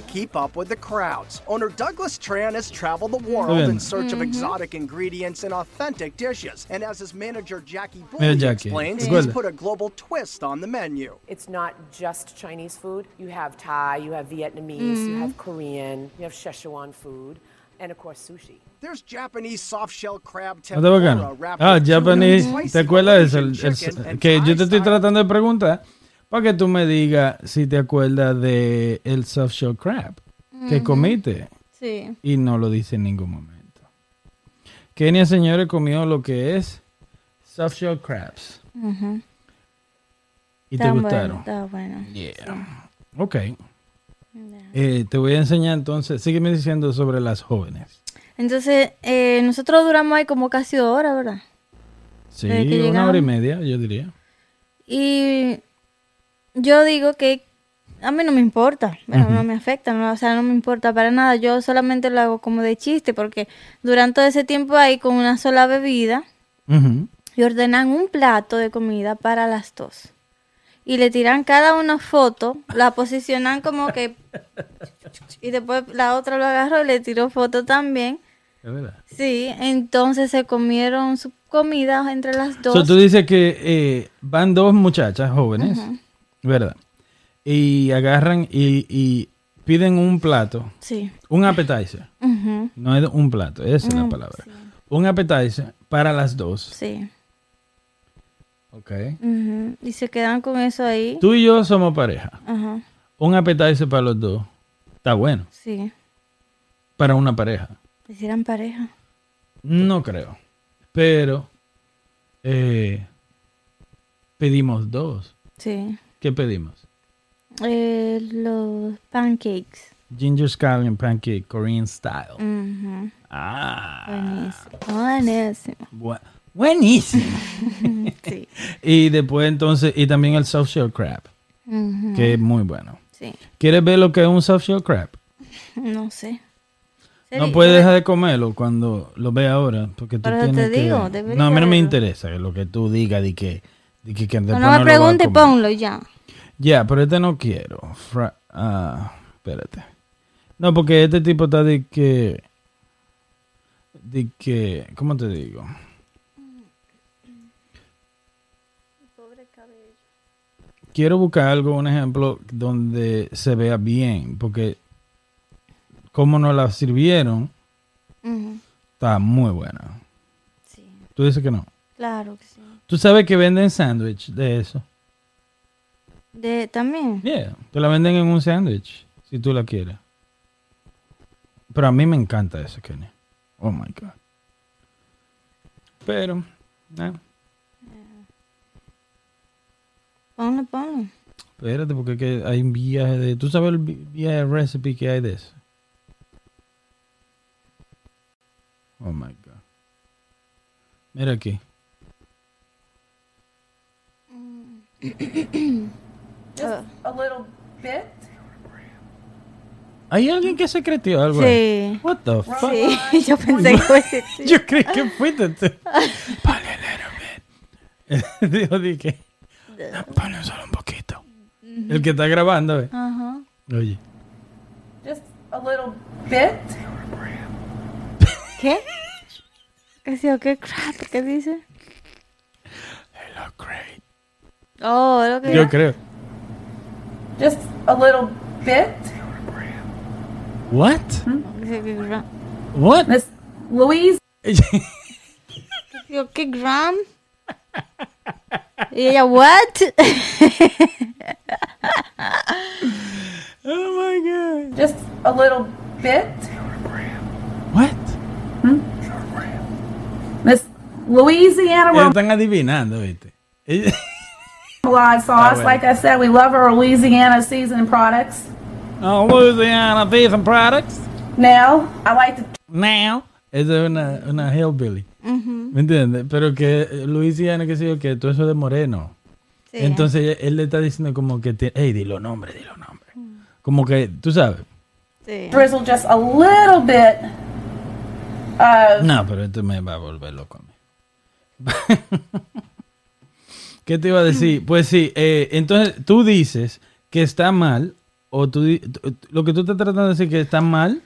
keep up with the crowds. Owner Douglas Tran has traveled the world in search of mm-hmm. exotic ingredients and authentic dishes. And as his manager Jackie Mira, Bowie explains, recuerda. he's put a global twist on the menu. It's not just Chinese food. You have Thai, you have Vietnamese, you mm-hmm. have Korean, you have Szechuan food, and of course sushi. There's Japanese soft shell crab ¿No está tempura wrapped Ah, Japanese. ¿Te acuerdas de eso? El- el- que yo te estoy tratando de preguntar para que tú me digas si te acuerdas de el soft shell crab que comiste Sí. y no lo dice en ningún momento. Kenia, señores, comió lo que es soft shell crabs. ¿Y te Está bueno, gustaron? está bueno. Yeah. Ok. Eh, te voy a enseñar entonces, sígueme diciendo sobre las jóvenes. Entonces, eh, nosotros duramos ahí como casi dos horas, ¿verdad? Sí, una hora y media, yo diría. Y yo digo que a mí no me importa, bueno, no me afecta, no, o sea, no me importa para nada. Yo solamente lo hago como de chiste porque durante todo ese tiempo ahí con una sola bebida y ordenan un plato de comida para las dos. Y le tiran cada una foto, la posicionan como que... Y después la otra lo agarró y le tiró foto también. Es verdad. Sí, entonces se comieron su comida entre las dos. So, tú dices que eh, van dos muchachas jóvenes, ¿verdad? Y agarran y, y piden un plato, Sí. un appetizer. No es un plato, esa es la Mm, palabra. Un appetizer para las dos. Sí. Ok. Y se quedan con eso ahí. Tú y yo somos pareja. Ajá. Un appetizer para los dos. Está bueno. Sí. Para una pareja. Hicieran pareja. No creo. Pero eh, pedimos dos. Sí. ¿Qué pedimos? Eh, los pancakes. Ginger scallion pancake, Korean style. Ujú, Ah. Buenísimo. Buenísimo. Bu- buenísimo. Sí. y después entonces, y también el soft shell crab, Ujú, que es muy bueno. Sí. ¿Quieres ver lo que es un soft shell crab? No sé. No puedes dejar de comerlo cuando lo veas ahora, porque tú Por eso tienes te que... digo, debería no, a mí no me interesa lo que tú digas de que, de que, que No, no me lo vas a pregunte, comer. ponlo ya. Ya, pero este no quiero. Fra- ah, espérate. No, porque este tipo está de que... De que... ¿Cómo te digo? Quiero buscar algo, un ejemplo, donde se vea bien, porque como nos la sirvieron, está muy buena. Sí. Tú dices que no. Claro que sí. Tú sabes que venden sándwich de eso. De, también. Yeah, te la venden en un sándwich, si tú la quieres. Pero a mí me encanta eso, Kenny. Oh my God. Pero, eh, Ponlo, ponlo. espérate, porque es que hay un viaje de. ¿Tú sabes el vi- viaje de recipe que hay de eso? Oh my God. Mira aquí. Just a little bit. ¿Hay alguien que se creció algo? Sí. What the fuck? Sí, yo pensé que tú. Yo creí que fuiste tú. Ponle a little bit. Dijo, dije. Ponle solo un poquito. El que está grabando, eh. Ajá. Oye. Just a little bit. ¿Qué? ¿Qué dice? ¿Qué crap? ¿Qué dice? They look great. Oh, lo que Yo creo. Just a little bit. What? What? Miss Louise. Digo, ¿qué gram? Y ella, ¿what? Oh my god. Just a little bit. What? Hmm? This Louisiana Ellos están adivinando, ¿viste? Ella- remoulade sauce. bueno. Like I said, we love our Louisiana seasoning products. Oh, Louisiana Beef and Products. Now, I like to Now. Esa es una, una hillbilly. ¿Me entiendes? Pero que eh, Louisiana, qué sé yo, que todo eso de moreno. Sí. Entonces él le está diciendo como que, te, hey, dilo nombre, dilo nombre. Como que, tú sabes. Sí. drizzle just a little bit of No, pero esto me va a volver loco a mí. ¿Qué te iba a decir? Pues sí, eh, entonces tú dices que está mal, o tú- lo que tú estás tratando de decir que está mal,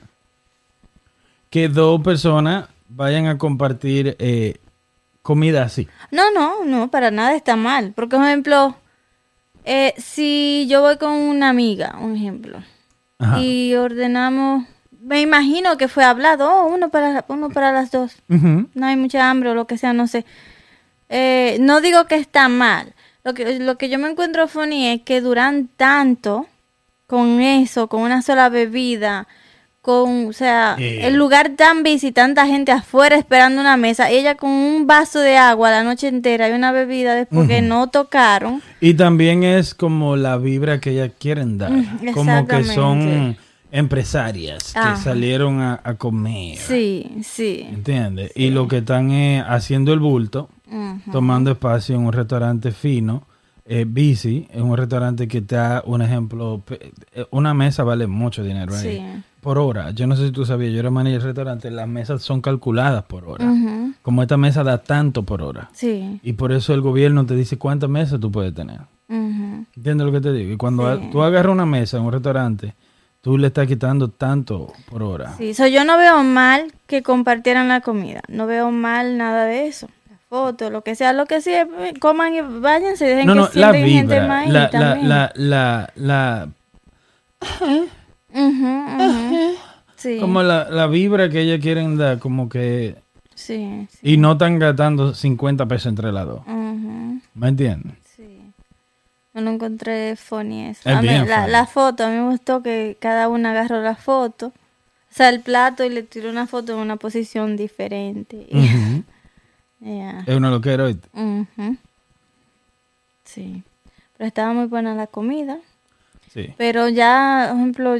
que dos personas vayan a compartir eh, comida así. No, no, no, para nada está mal. Porque, por ejemplo, eh, si yo voy con una amiga, un ejemplo, Ajá. y ordenamos, me imagino que fue hablado, oh, uno para, uno para las dos. No hay mucha hambre o lo que sea, no sé. Eh, no digo que está mal. Lo que, lo que yo me encuentro funny es que duran tanto con eso, con una sola bebida, con, o sea, Eh. el lugar tan busy, tanta gente afuera esperando una mesa, ella con un vaso de agua la noche entera y una bebida después que no tocaron. Y también es como la vibra que ellas quieren dar. Mm, como que son empresarias que salieron a, a comer. Sí, sí. ¿Entiendes? Y lo que están es haciendo el bulto, tomando espacio en un restaurante fino, eh, busy, en un restaurante que te da un ejemplo, eh, una mesa vale mucho dinero ahí. Sí. Por hora. Yo no sé si tú sabías, yo era manager del restaurante, las mesas son calculadas por hora. Como esta mesa da tanto por hora. Sí. Y por eso el gobierno te dice cuántas mesas tú puedes tener. ¿Entiendes lo que te digo? Y cuando Sí. tú agarras una mesa en un restaurante, tú le estás quitando tanto por hora. Sí, so, yo no veo mal que compartieran la comida. No veo mal nada de eso. La foto, lo que sea, lo que sea, coman y váyanse, dejen No, que no, la sienten gente vibra, más la, la, también. la, la, la- como la, la vibra que ellas quieren dar, como que, sí, sí. y no están gastando 50 pesos entre las dos. ¿Me entiendes? sí. No lo encontré funny eso. Es A mí- bien la, funny. la foto, a mí me gustó que cada una agarró la foto, o sea, el plato y le tiró una foto en una posición diferente. Es una loquera, ¿oíste? Ujú. Sí. Pero estaba muy buena la comida. Sí. Pero ya, por ejemplo,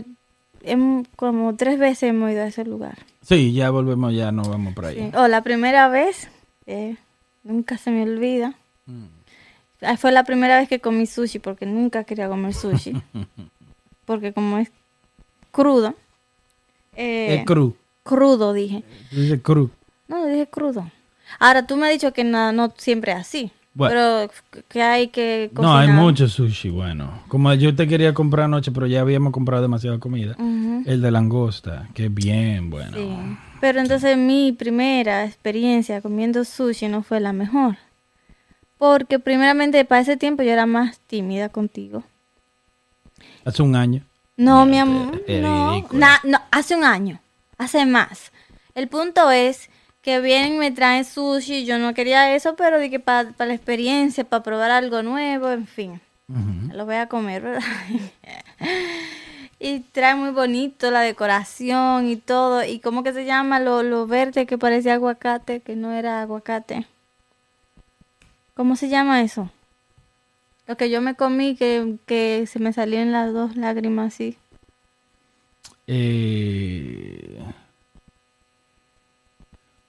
hem- como tres veces hemos ido a ese lugar. Sí, ya volvemos, ya no vamos por ahí. Sí. Oh, la primera vez, eh, nunca se me olvida. Mm. Ah, Fue la primera vez que comí sushi porque nunca quería comer sushi. porque como es crudo. eh, Es cru. crudo dije. Dice cru. No, dije crudo. Ahora tú me has dicho que no siempre es así. Bueno. Pero que hay que No, hay cocinar. mucho sushi, bueno. Como yo te quería comprar anoche, pero ya habíamos comprado demasiada comida. El de langosta, que es bien bueno. Sí. Pero entonces mi primera experiencia comiendo sushi no fue la mejor. Porque primeramente para ese tiempo yo era más tímida contigo. Hace un año. No, mi amor. No. Na- no, hace un año. Hace más. El punto es que vienen me traen sushi. Yo no quería eso, pero dije para la experiencia, para probar algo nuevo, en fin. Lo voy a comer, ¿verdad? y trae muy bonito la decoración y todo. ¿Y cómo que se llama lo, lo verde que parecía aguacate, que no era aguacate? ¿Cómo se llama eso? Lo que yo me comí que, que se me salían las dos lágrimas así. Eh...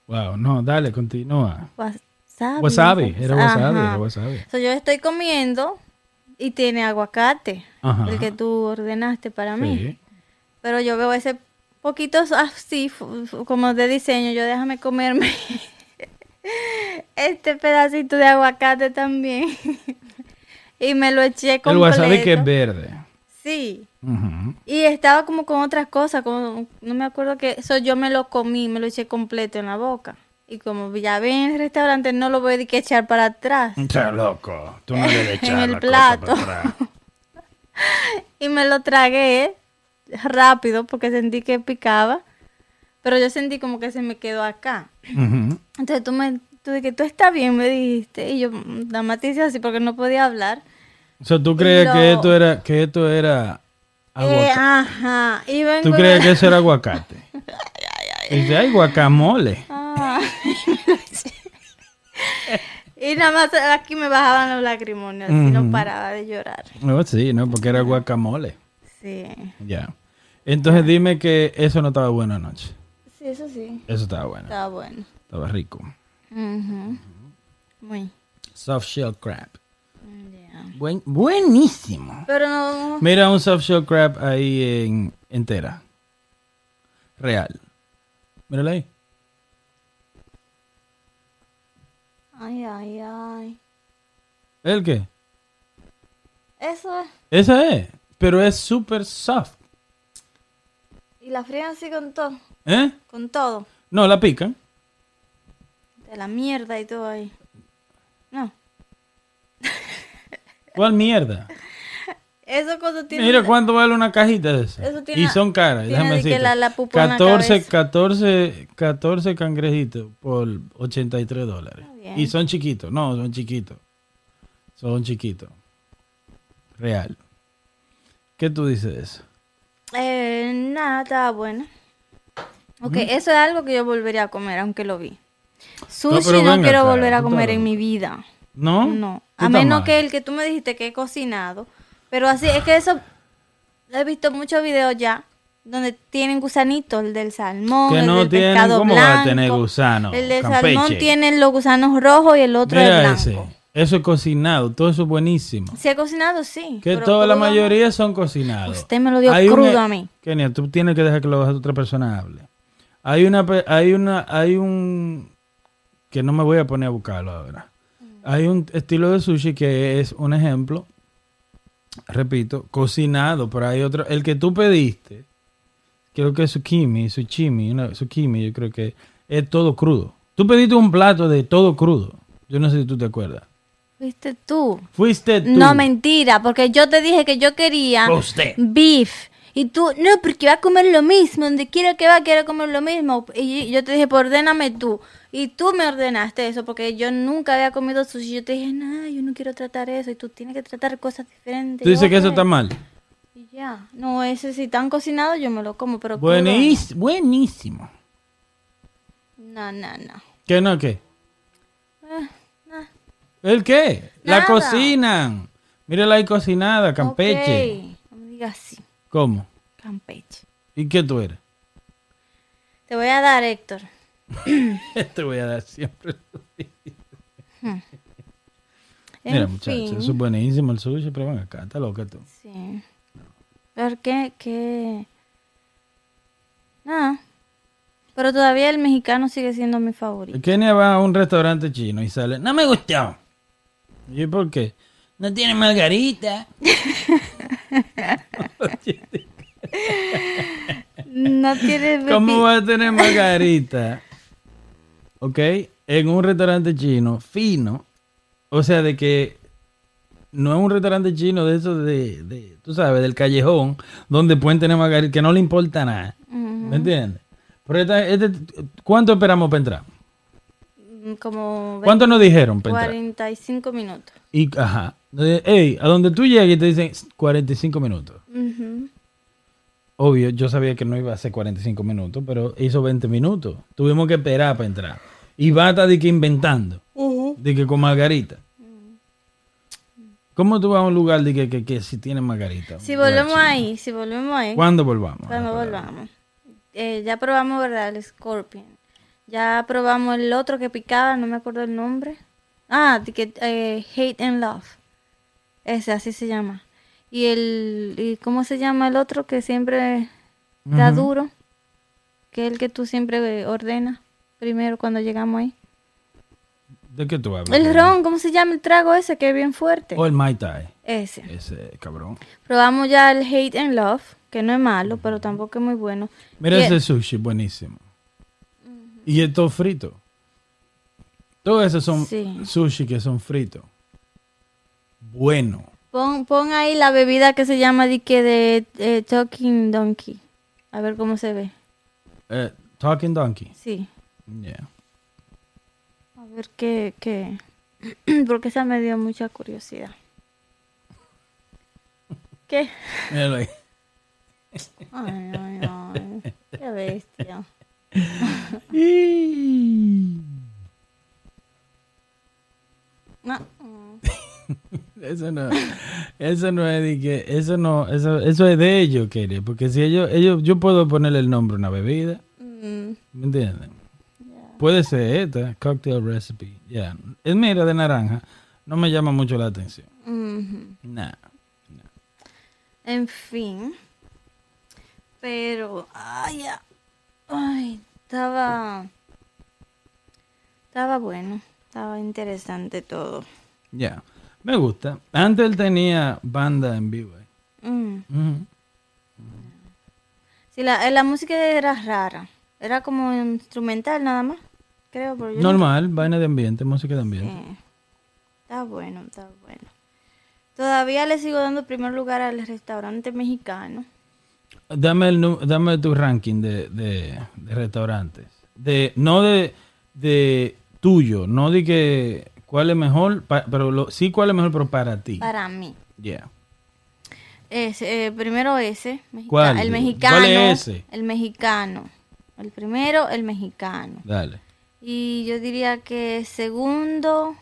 Wow, no, dale, continúa. Wasabi. Wasabi, era wasabi, era wasabi. So, yo estoy comiendo y tiene aguacate, Ajá. el que tú ordenaste para mí. Sí. Pero yo veo ese poquito así, como de diseño. Yo déjame comerme este pedacito de aguacate también. y me lo eché El completo. wasabi que es verde. Sí. Y estaba como con otras cosas, como, no me acuerdo que eso yo me lo comí, me lo eché completo en la boca. Y como ya vi en el restaurante, no lo voy a que echar para atrás. Está loco. Tú no debes En echar el la cosa plato. para atrás. Y me lo tragué rápido porque sentí que picaba. Pero yo sentí como que se me quedó acá. Entonces tú me tú que tú estás bien, me dijiste. Y yo te hice así porque no podía hablar. O sea, ¿tú crees que esto era, que esto era Eh, ajá. Y ¿Tú y crees que eso era aguacate? Dice, ay, guacamole. Ah, y nada más aquí me bajaban los lagrimones, así no paraba de llorar. No, sí, ¿no? Porque era guacamole. Sí. Ya. Entonces dime que eso no estaba bueno anoche. Sí, eso sí. Eso estaba bueno. Estaba bueno. Estaba rico. Muy. Soft shell crab. Buen- buenísimo. Pero no. Mira un soft shell crab ahí en entera. Real. Míralo ahí. Ay, ay, ay. ¿El qué? Eso es. Esa es. Pero es súper soft. Y la frían así con todo. ¿Eh? Con todo. No, la pican. De la mierda y todo ahí. No. ¿Cuál mierda? Eso cosa tiene. Mira cuánto vale una cajita de esa. Eso tiene- y son caras. Déjame decirte. la- la pupa en la 14, cabeza. 14, 14 cangrejitos por 83 dólares. Bien. Y son chiquitos. No, son chiquitos. Son chiquitos. Real. ¿Qué tú dices de eso? Eh, nada, estaba bueno. Ok, eso es algo que yo volvería a comer, aunque lo vi. Sushi no, quiero volver a comer en mi vida. ¿No? No. A menos que el que tú me dijiste que he cocinado. Pero así, es que eso. He visto muchos videos ya donde tienen gusanitos, el del salmón, Que el no del tienen- pescado ¿cómo va a blanco. tener gusano, El del Campeche? salmón tiene los gusanos rojos y el otro es Mira blanco. ese. Eso es cocinado. Todo eso es buenísimo. Si he cocinado, sí. Que toda la mayoría son cocinados. Usted me lo dio Hay crudo a mí. Kenia, tú tienes que dejar que la otra persona hable. Hay una, hay una, hay un, que no me voy a poner a buscarlo ahora. Hay un estilo de sushi que es un ejemplo, repito, cocinado, pero hay otro, el que tú pediste, creo que es zucchini, una, zucchini, yo creo que es todo crudo. Tú pediste un plato de todo crudo. Yo no sé si tú te acuerdas. Fuiste tú. Fuiste tú. No, mentira, porque yo te dije que yo quería Usted. beef. Y tú, no, porque va a comer lo mismo, donde quiera que va, quiere comer lo mismo. Y yo te dije, pues ordéname tú. Y tú me ordenaste eso, porque yo nunca había comido sushi. Yo te dije, no, yo no quiero tratar eso. Y tú tienes que tratar cosas diferentes. Tú dices que eso está mal. Y ya. No, ese si tan cocinado yo me lo como, pero Buenis- buenísimo. No, no, no. ¿Qué no qué? Eh, nah. ¿El qué? La Nada. cocinan. Mírala ahí cocinada, Campeche. Ok, No me digas así, ¿Cómo? Campeche. ¿Y qué tú eres? Te voy a dar, Héctor. Te voy a dar siempre. En Mira, muchachos, eso es buenísimo el sushi, pero ven acá, está loca tú. Sí. ¿Por qué? ¿Qué? Nada. Pero todavía el mexicano sigue siendo mi favorito. Kenia va a un restaurante chino y sale, no me gustó. ¿Y por qué? No tiene margarita. No tiene ¿Cómo va a tener margarita? ¿Ok? En un restaurante chino fino. O sea, de que no es un restaurante chino de esos de, de, tú sabes, del callejón, donde pueden tener margarita, que no le importa nada. ¿Me entiendes? Pero esta- este- ¿Cuánto esperamos para entrar? Mm, Como ¿Cuánto nos dijeron para entrar? 45 minutos. Y, ajá. Eh, Ey, a donde tú llegues te dicen 45 minutos. Ujú. Obvio, yo sabía que no iba a ser 45 minutos, pero hizo 20 minutos. Tuvimos que esperar para entrar. Y bata de que inventando. De que con margarita. ¿Cómo tú vas a un lugar de que, que, que si tiene margarita? Si volvemos ahí, si volvemos ahí, ¿Cuándo volvamos? cuando volvamos. Eh, ya probamos, ¿verdad? El Scorpion. Ya probamos el otro que picaba, no me acuerdo el nombre. Ah, de que, eh, Hate and Love. Ese, así se llama. Y el, y ¿cómo se llama el otro que siempre da duro? Que es el que tú siempre ordenas primero cuando llegamos ahí. ¿De qué tú hablas? El ron, ¿cómo se llama el trago ese que es bien fuerte? O el Mai Tai. Ese. Ese cabrón. Probamos ya el Hate and Love, que no es malo, pero tampoco es muy bueno. Mira Y- ese sushi, buenísimo. Y es todo frito. Todos esos son Sí. sushi que son fritos. Bueno. Pon, pon ahí la bebida que se llama de que de eh, Talking Donkey. A ver cómo se ve. Eh, Talking Donkey. Sí. Yeah. A ver qué, qué. Porque esa me dio mucha curiosidad. ¿Qué? Míralo ahí. Ay, ay, ay. Qué bestia. No. Eso no, eso no es de que, eso no, eso, eso es de ellos, Kelly, porque si ellos, ellos, yo puedo ponerle el nombre a una bebida, Mm, ¿me entienden? Puede ser esta, cocktail recipe, ya. Es mira de naranja, no me llama mucho la atención. ujú. Nah. En fin. Pero, ay, ya. Ay, estaba. Estaba bueno. Estaba interesante todo. Ya, me gusta. Antes él tenía banda en vivo. eh. Mm. Sí, la, eh, la música era rara. Era como instrumental nada más. Creo, pero yo no- Normal, vaina de ambiente, música de ambiente. Sí. Está bueno, está bueno. Todavía le sigo dando primer lugar al restaurante mexicano. Dame, el, dame tu ranking de, de, de restaurantes. De, no de, de tuyo, no de que cuál es mejor, pa- pero lo- sí cuál es mejor, pero para ti. Para mí. Yeah. Es, eh, primero ese. mexica- ¿Cuál? El mexicano. ¿Cuál es ese? El mexicano. El primero, el mexicano. Dale. Y yo diría que segundo,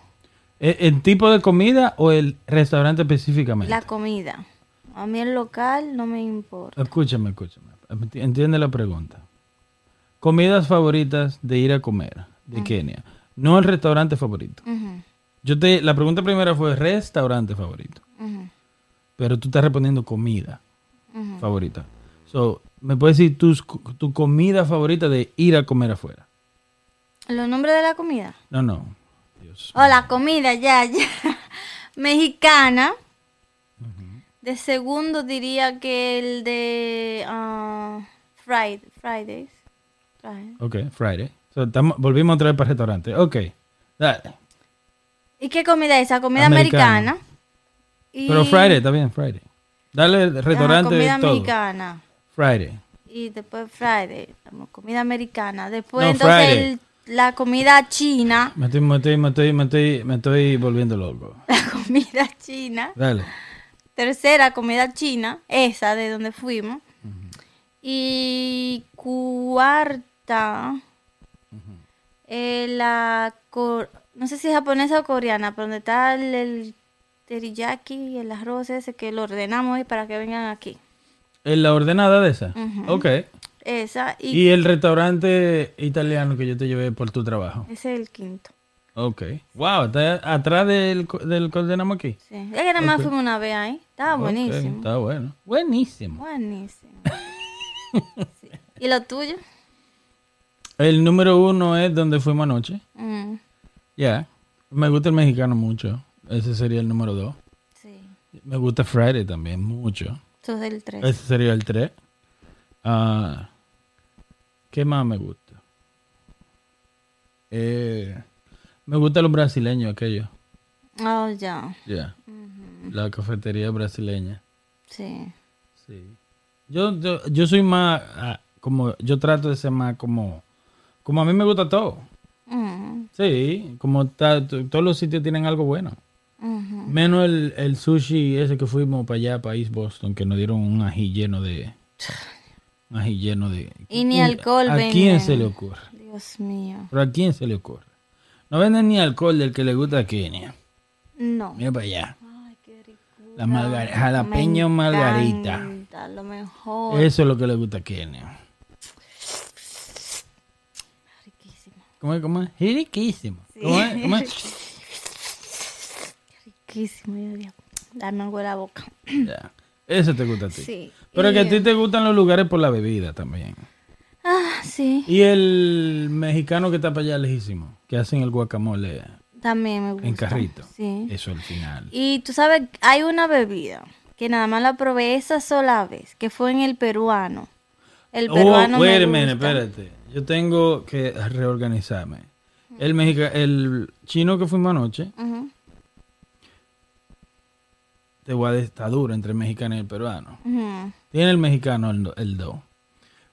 ¿E- ¿El, tipo de comida o el restaurante específicamente? la comida. A mí el local no me importa. Escúchame, escúchame. Enti- Entiende la pregunta. Comidas favoritas de ir a comer de Kenia. No el restaurante favorito. Yo te, la pregunta primera fue restaurante favorito. Pero tú estás respondiendo comida favorita. So, ¿me puedes decir tus, tu comida favorita de ir a comer afuera? ¿Los nombres de la comida? No, no. Dios. Oh, la comida, ya, ya. Mexicana. De segundo diría que el de ah, Friday, Fridays. Friday. Ok, Friday. Volvimos otra vez para el restaurante. Ok, dale. ¿Y qué comida es esa? Comida Americana. americana. Y- Pero Friday, está bien, Friday. Dale el Ajá, restaurante comida todo. mexicana. Friday. Y después Friday, comida americana. Después No, entonces el- la comida china. Me estoy, me estoy, me estoy, me estoy, me estoy volviendo loco. La comida china. Dale. Tercera, comida china, esa de donde fuimos. Y cuarta, eh, la, no sé si es japonesa o coreana, pero donde está el, el teriyaki, el arroz ese que lo ordenamos ahí para que vengan aquí. ¿En la ordenada de esa? Ujú. Ok. Esa y, ¿Y el restaurante italiano que yo te llevé por tu trabajo? ese es el quinto. Ok. Wow, está atrás del, del que ordenamos aquí. Sí. Es que nada más Ok. fuimos una vez ahí. Estaba Ok, buenísimo. Está bueno. Buenísimo. Buenísimo. Sí. ¿Y lo tuyo? El número uno es donde fuimos anoche. Mm, Ya. Me gusta el mexicano mucho. Ese sería el número dos. sí. Me gusta Friday también mucho. Eso es el tres. Ese sería el tres. Ah, ¿Qué más me gusta? Eh, me gusta los brasileños aquellos. Oh, ya. Ya. La cafetería brasileña. Sí. Sí. Yo, yo, yo soy más, ah, como, yo trato de ser más como, como a mí me gusta todo. Mm, Sí, como todos los sitios tienen algo bueno. Menos el, el sushi ese que fuimos para allá, para East Boston, que nos dieron un ají lleno de... Un ají lleno de... Y ni alcohol ¿A venden. quién se le ocurre? Dios mío. ¿Pero a quién se le ocurre? No venden ni alcohol del que le gusta a Kenia. No. Mira para allá. Ay, qué rico. La margar- jalapeño margarita. Lo mejor. Eso es lo que le gusta a Kenia. Riquísimo. ¿Cómo es? ¿Cómo es? Riquísimo. ¿Cómo es? ¿Cómo es? Riquísimo. Dios algo en la boca. Ya. Eso te gusta a ti. Sí. Pero Y- que a ti te gustan los lugares por la bebida también. Ah, sí. Y el mexicano que está para allá lejísimo, que hacen el guacamole También me gusta. en carrito. Sí. Eso al final. Y tú sabes, hay una bebida que nada más la probé esa sola vez, que fue en el peruano. El peruano oh, me wait a minute, gusta. espérate. Yo tengo que reorganizarme. El, mexica el chino que fuimos anoche, te voy a decir, está duro entre el mexicano y el peruano. Tiene el mexicano el 2, el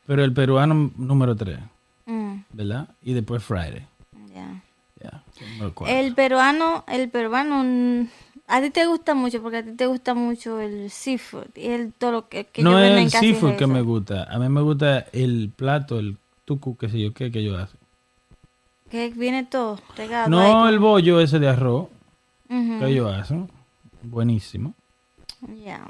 pero el peruano número 3, mm, ¿verdad? Y después Friday. ya. El peruano, el peruano, mm, a ti te gusta mucho porque a ti te gusta mucho el seafood y el todo lo que, que no yo es en el es seafood que me gusta. A mí me gusta el plato, el tucu, qué sé yo, qué que ellos hacen. Que viene todo regado. No ahí. el bollo ese de arroz que ellos hacen. Buenísimo. ya.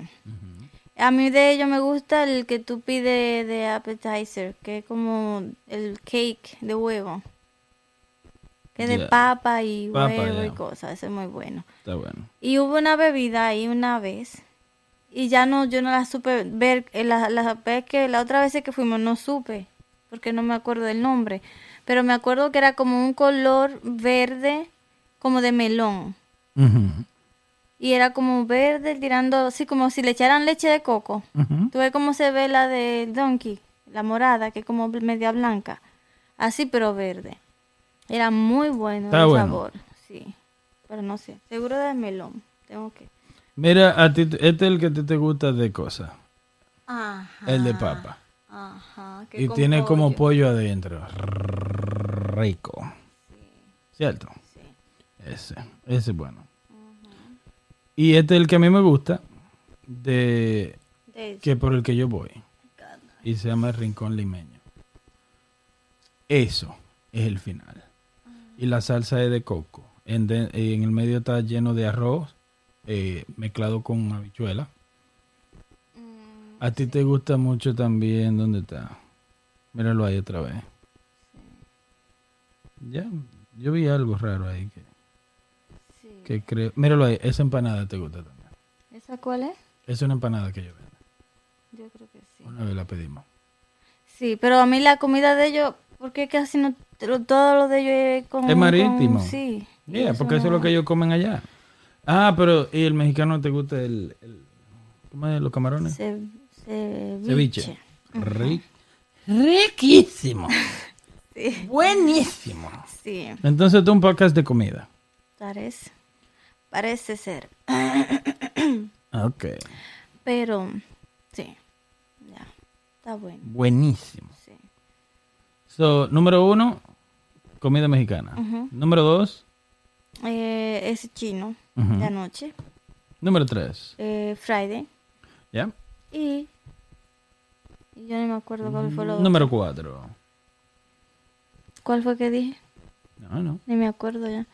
A mí de ellos me gusta el que tú pides de appetizer, que es como el cake de huevo. Que es de papa y Papa, huevo y cosas, ese es muy bueno. Está bueno. Y hubo una bebida ahí una vez. Y ya no, yo no la supe ver. eh, La, la que la otra vez que fuimos no supe. Porque no me acuerdo del nombre. Pero me acuerdo que era como un color verde, como de melón. Y era como verde tirando, así como si le echaran leche de coco. ujú. Tú ves cómo se ve la de Donkey, la morada, que es como media blanca. Así, pero verde. Era muy bueno Está el bueno. sabor. Sí. Pero no sé. Seguro de melón. Tengo que. Mira, a ti, este es el que te, te gusta de cosas. Ajá. El de papa. Ajá. que Y con tiene como pollo. adentro. Rico. ¿Cierto? Ese. Ese es bueno. Y este es el que a mí me gusta. De De- que por el que yo voy. Y se llama el Rincón Limeño. Eso es el final. Y la salsa es de coco. En, de- en el medio está lleno de arroz eh, mezclado con habichuela. A ti te gusta mucho también. ¿Dónde está? Míralo ahí otra vez. Ya, yo vi algo raro ahí que, Sí. que creo. Míralo ahí, esa empanada te gusta también. ¿Esa cuál es? Es una empanada que yo vendo. Yo creo que sí. Una vez la pedimos. Sí, pero a mí la comida de ellos, porque casi no, todo lo de ellos es con... Es marítimo. con- sí. Yeah, porque eso es lo que ellos comen allá. Ah, pero ¿y el mexicano te gusta el, el- ¿cómo es los camarones? Ce- ceviche. Ceviche. Ri- riquísimo. Sí. Buenísimo. Sí, Entonces tú un podcast de comida. parece. Parece ser. Ok. Pero, sí. Ya. Está bueno. Buenísimo. Sí. So, número uno, comida mexicana. Número dos, Eh, ese chino de anoche. número tres. Eh, Friday. ¿Ya? Y yo no me acuerdo cuál fue lo Número cuatro. ¿Cuál fue que dije? No, no. Ni me acuerdo ya.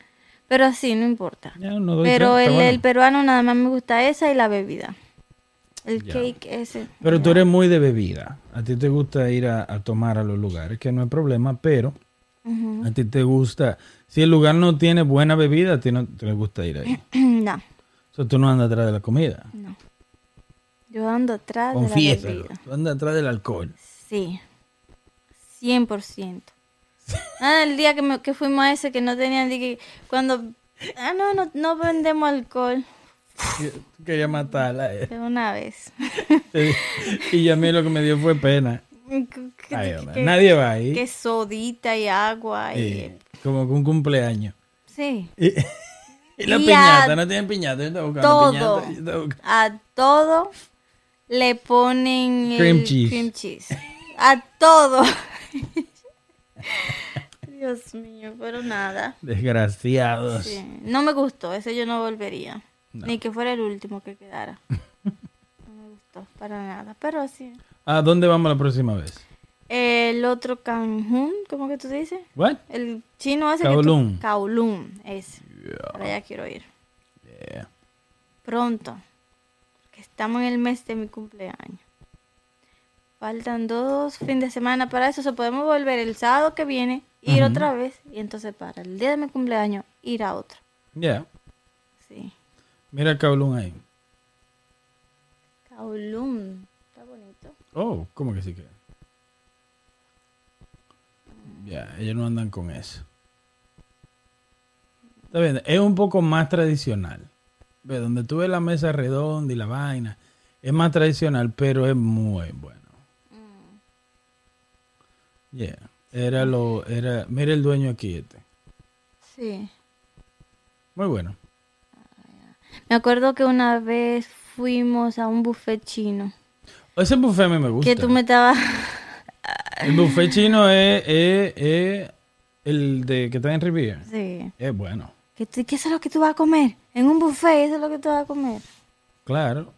Pero así, no importa. Ya, Pero el, bueno. el peruano nada más me gusta esa y la bebida. El Ya. cake ese. Pero tú eres muy de bebida. A ti te gusta ir a, a tomar a los lugares, que no hay problema, pero a ti te gusta. Si el lugar no tiene buena bebida, a ti no te gusta ir ahí. no, O sea, tú no andas atrás de la comida. no. Yo ando atrás de la Confiésalo. bebida. Tú andas atrás del alcohol. Sí. 100%. Ah, el día que, me- que fuimos a ese que no tenían, dije, cuando... Ah, no, no, no vendemos alcohol Quería matarla. eh. de una vez. y a mí lo que me dio fue pena. Ay, que- Nadie va ahí. Que sodita y agua. Y, Eh, como que un cumpleaños. sí. Y, y la piñata, no tienen piñata. Yo todo. piñata, yo A todo le ponen el Cream cheese. cream cheese. A todo. Dios mío, pero nada. Desgraciados. Sí. No me gustó, ese yo no volvería. No. Ni que fuera el último que quedara. No me gustó para nada, pero sí. ¿A dónde vamos la próxima vez? El otro Cancún, ¿cómo que tú dices? What? El chino Kowloon. que tú... Kowloon, ese. Para allá quiero ir. Yeah. Pronto. Estamos en el mes de mi cumpleaños. Faltan dos fines de semana para eso. O sea, podemos volver el sábado que viene, ir otra vez. Y entonces para el día de mi cumpleaños, ir a otro. Yeah. Sí. Mira el Kowloon ahí. Kowloon. Está bonito. Oh, ¿cómo que sí que? Ya, ellos no andan con eso. Está bien, es un poco más tradicional. Ve, donde tú ves la mesa redonda y la vaina, es más tradicional, pero es muy bueno. Yeah. Era lo, era, mira el dueño aquí este. Sí. Muy bueno. Me acuerdo que una vez fuimos a un buffet chino. Ese buffet a mí me gusta. Que tú me estabas... El buffet chino es, es, es, El de que está en Riviera. Sí. Es bueno. ¿Qué, ¿Qué es lo que tú vas a comer? En un buffet, eso es lo que tú vas a comer. Claro.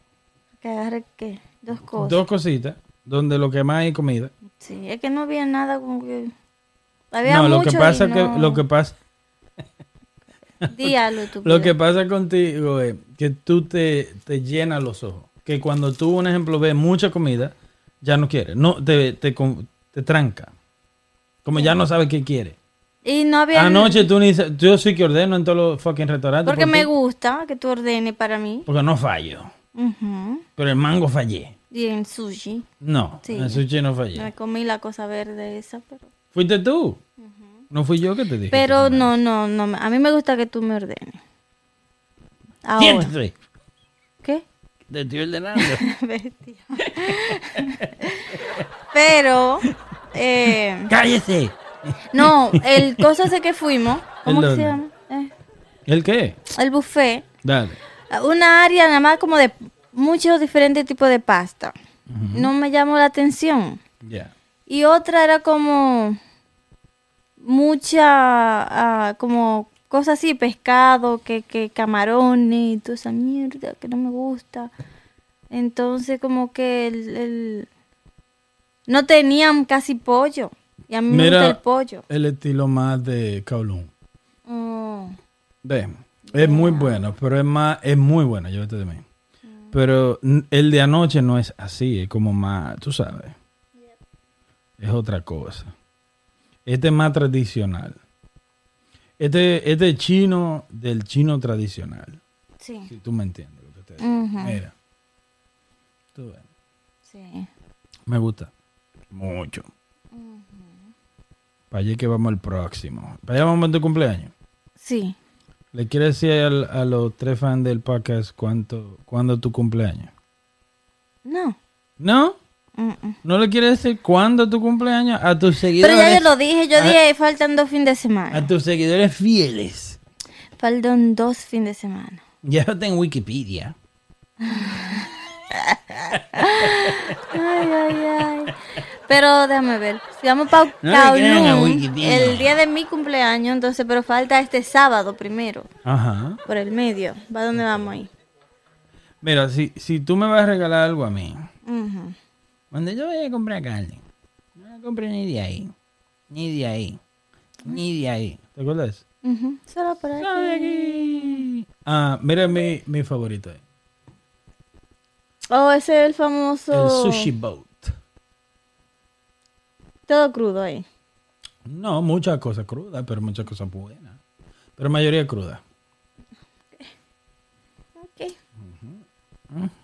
Que agarre, ¿qué? Dos cosas. Dos cositas. Donde lo que más hay comida. Sí, es que no había nada como que... Había no, lo que pasa no- que lo que pasa Di algo, tú. lo que pasa contigo es que tú te, te llenas los ojos. Que cuando tú, un ejemplo, ves mucha comida, ya no quieres. No, te, te, te tranca. Como ya no sabes qué quieres. Y no había... Anoche tú ni yo soy que ordeno en todos los fucking restaurantes. Porque ¿por me gusta que tú ordenes para mí. Porque no fallo. Pero el mango fallé. Y en sushi. No, Sí. en sushi no fallé. Me comí la cosa verde esa, pero... Fuiste tú. No fui yo que te dije. Pero no, no, no. A mí me gusta que tú me ordenes. Ahora. Siéntate. ¿Qué? Te estoy ordenando. Bestia. Pero... Eh, ¡Cállese! No, el cosa ese que fuimos... ¿Cómo ¿El que se llama? Eh, ¿El qué? el buffet. Dale. Una área nada más como de muchos diferentes tipos de pasta. No me llamó la atención. Ya. Y otra era como mucha, ah, como cosas así, pescado, que, que camarones y toda esa mierda que no me gusta. Entonces como que el, el- no tenían casi pollo. Y a mí me gusta el pollo. el estilo más de Kowloon. Oh, Ve, es muy bueno, pero es más, es muy bueno, llévate de mí. Pero n- el de anoche no es así, es como más, tú sabes. Es otra cosa. Este es más tradicional. Este, este es chino del chino tradicional. sí, Si tú me entiendes lo que te digo. Mira. Tú ves, sí. Me gusta. Mucho. Para allá que vamos al próximo. Para allá vamos a tu cumpleaños. Sí. ¿Le quieres decir al- a los tres fans del podcast cuánto, cuándo es tu cumpleaños? No. ¿No? Mm, mm. ¿No le quieres decir cuándo tu cumpleaños? A tus Pero seguidores. ya yo lo dije, yo a- dije, faltan dos fines de semana. A tus seguidores fieles. Faltan dos fines de semana. Ya está en Wikipedia. Ay, ay, ay. Pero déjame ver. Si vamos para No el día de mi cumpleaños, entonces, pero falta este sábado primero, Ajá. por el medio. ¿Va dónde vamos ahí? Mira, si, si tú me vas a regalar algo a mí, Ujú. cuando yo vaya a comprar carne, no la compre ni de ahí, ni de ahí, ni de ahí. ¿Te acuerdas? Ujú. Solo por aquí. No, de aquí. Ah, mira mi, mi favorito. eh. Oh, ese es el famoso. El sushi boat. Todo crudo ahí. No, muchas cosas crudas, pero muchas cosas buenas. Pero mayoría cruda. Ok.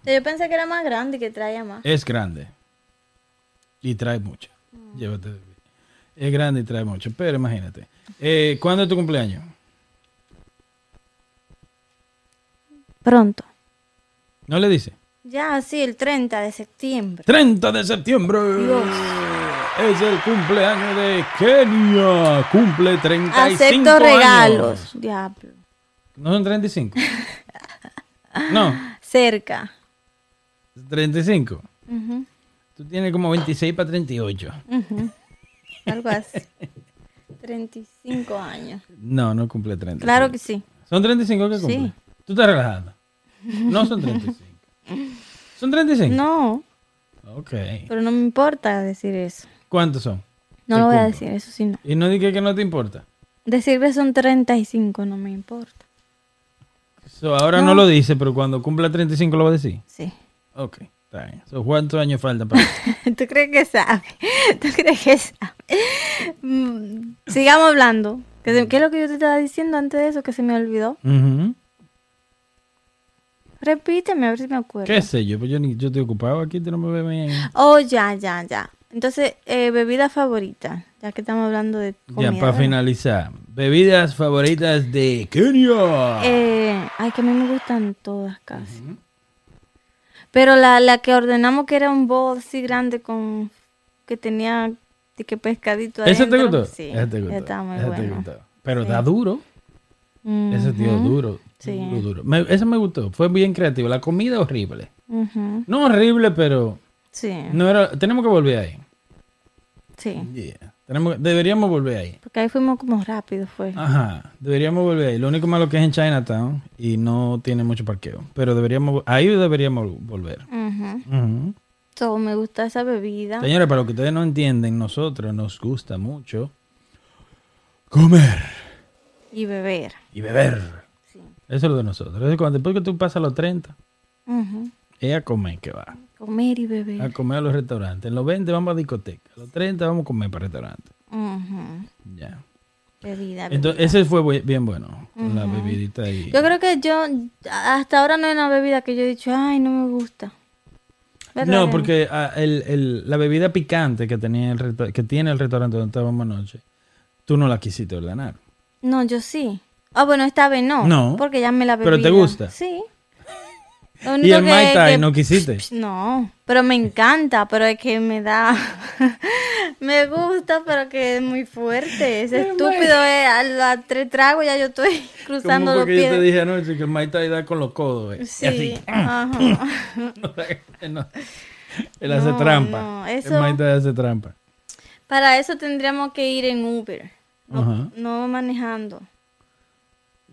Yo pensé que era más grande y que traía más. Es grande. Y trae mucho. Llévate de mí. Es grande y trae mucho. Pero imagínate. Eh, ¿Cuándo es tu cumpleaños? Pronto. ¿No le dice? Ya, sí, el 30 de septiembre. 30 de septiembre. Es el cumpleaños de Kenia. Cumple 35 Acepto años. regalos. Diablo. ¿No son 35? no, Cerca. 35. Ujú, Tú tienes como 26 para 38. ujú. Algo así. 35 años. No, no cumple 30. Claro que sí. ¿Son 35 que cumple? Sí. ¿Tú estás relajando? No son 35. ¿Son 35? No, Ok. pero no me importa decir eso. ¿Cuántos son? No lo voy a decir, eso sí no. Y no dije que no te importa. Decir que son 35 no me importa. So, ahora no. lo dice, pero cuando cumpla 35 lo va a decir. Sí. Ok, está bien. So, ¿Cuántos años faltan para ¿Tú crees que sabe? ¿Tú crees que sabe? Mm, Sigamos hablando. ¿Qué, es lo que yo te estaba diciendo antes de eso que se me olvidó? Ujú. Repíteme a ver si me acuerdo. ¿Qué sé yo? Pues yo, ni, yo estoy ocupado aquí, tú no me ves bien. Oh, ya, ya, ya. Entonces, eh, bebida favorita, ya que estamos hablando de comida. Ya, para ¿verdad? finalizar. Bebidas favoritas de Kenia. Eh, ay, que a mí me gustan todas casi. Pero la, la que ordenamos que era un bowl así grande con que tenía de que pescadito ¿Ese te gustó? Sí, Ese te gustó. está muy Ese te bueno. gustó. Pero Sí. da duro. Ese tío duro. Sí. Duro, duro. Me- ese me gustó. Fue bien creativo. La comida horrible. No horrible, pero Sí, no era. Tenemos que volver ahí. sí. Yeah. Tenemos, deberíamos volver ahí. Porque ahí fuimos como rápido, fue. Ajá, deberíamos volver ahí. Lo único malo que es en Chinatown y no tiene mucho parqueo. Pero deberíamos, ahí deberíamos volver. Ujú. So, me gusta esa bebida. Señores, para lo que ustedes no entienden, nosotros nos gusta mucho comer Y beber. y beber. Sí. Eso es lo de nosotros. Es cuando, después que tú pasas los 30, Ujú. es a comer que va. Comer y beber. A comer a los restaurantes. En los 20 vamos a discoteca. A los 30 vamos a comer para restaurantes. Ujú. Ya. Bebida, Entonces, ese fue bien bueno. Con la bebidita ahí. Yo creo que yo, hasta ahora no hay una bebida que yo he dicho, ay, no me gusta. ¿Verdad No, que porque ah, el, el- la bebida picante que tenía el que tiene el restaurante donde estábamos anoche, tú no la quisiste ordenar. No, yo sí. Ah, bueno, esta vez no. No. Porque ya me la bebí. ¿Pero te gusta? Sí. Y el Mai Tai que- no quisiste. No, pero me encanta, pero es que me da... me gusta, pero que es muy fuerte. Es estúpido, eh. A los tres tragos ya yo estoy cruzando Como los porque yo te pies. dije anoche que el Mai Tai da con los codos. eh. Y Sí, así. ajá. No, Él hace No, trampa. no, El eso- Mai Tai hace trampa. Para eso tendríamos que ir en Uber, no, manejando,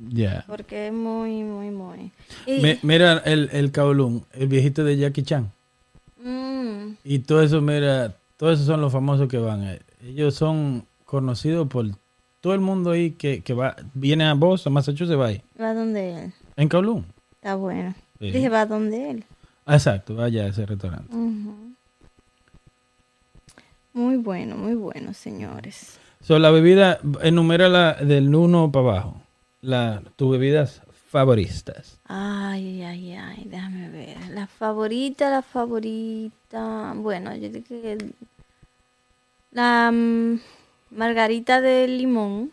Ya. porque es muy, muy, muy... Y- Mira el, el Kowloon, el viejito de Jackie Chan. Mm, Y todo eso, mira, todos esos son los famosos que van. eh. Ellos son conocidos por todo el mundo ahí que, que va, viene a Boston, Massachusetts, va ahí. va donde él, En Kowloon. está bueno. Sí. Dije, va donde él. Exacto, vaya a ese restaurante. Ujú. Muy bueno, muy bueno, señores. So, la bebida, enumera la del 1 para abajo. La, tus bebidas favoritas. Ay, ay, ay, déjame ver. La favorita, la favorita. Bueno, yo digo que la mm, margarita de limón.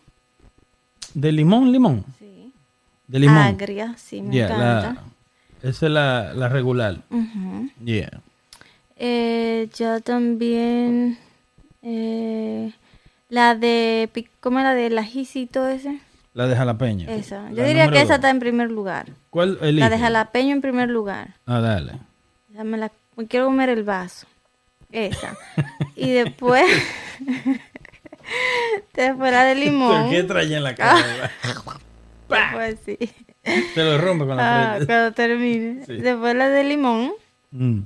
¿De limón, limón? Sí. De limón. Agria, sí, me Yeah, encanta. la, esa es la, la regular. Ujú. Yeah. Eh, yo también. eh, la de. ¿Cómo era? De ajicito ese. La de jalapeño. Esa. Yo La diría que esa está en primer lugar. ¿Cuál La de jalapeño en primer lugar. Ah, dale. Ya me la- quiero comer el vaso. Esa. y después. después la de limón. ¿Qué trae en la cara? Después sí. Te lo rompe con la Ah, frente. cuando termine. Sí. Después la de limón. Mm.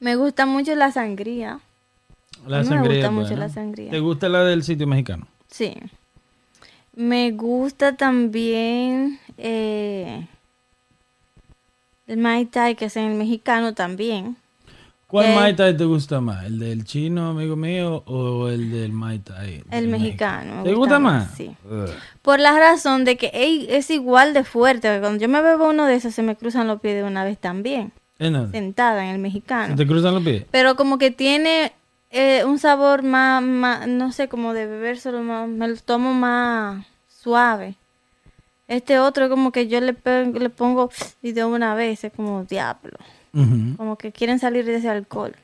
Me gusta mucho la sangría. La A mí me sangría. gusta mucho buena. la sangría. ¿Te gusta la del sitio mexicano? Sí. Me gusta también eh, el Mai Tai que es en el mexicano también. ¿Cuál Eh, Mai Tai te gusta más? ¿El del chino, amigo mío, o el del Mai Tai? El mexicano, me ¿Te gusta gusta más? más, sí. Ugh. Por la razón de que ey, es igual de fuerte. Cuando yo me bebo uno de esos se me cruzan los pies de una vez también. ¿En? Sentada en el ¿Se mexicano. te cruzan los pies? Pero como que tiene eh, un sabor más, más, no sé, como de bebérselo más, me lo tomo más suave. Este otro como que yo le, le pongo y de una vez es como diablo. Como que quieren salir de ese alcohol.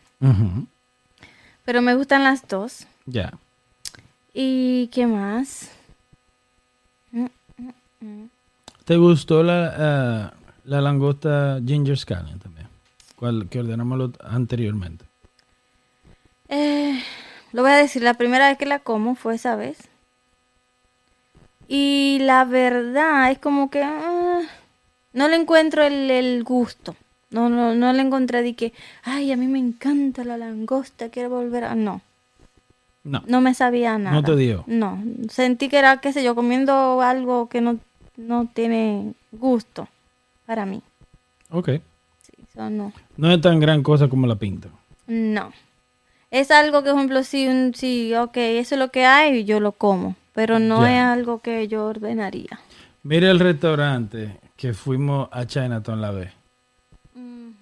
Pero me gustan las dos. Ya. ¿Y qué más? ¿Te gustó la, ah, la langosta Ginger Scallion también? ¿Cuál, que ordenamos anteriormente. Eh, lo voy a decir, la primera vez que la como fue esa vez. Y la verdad es como que ah, no le encuentro el, el gusto. No, no, no le encontré de que, ay, a mí me encanta la langosta, quiero volver a... No, No. no me sabía nada. te dio. No, sentí que era, qué sé yo, comiendo algo que no, no tiene gusto para mí. Ok. Sí, eso no. No es tan gran cosa como la pinta. No. Es algo que, por ejemplo, si, un, si, ok, eso es lo que hay, yo lo como. Pero no Ya. es algo que yo ordenaría. Mira el restaurante que fuimos a Chinatown la vez.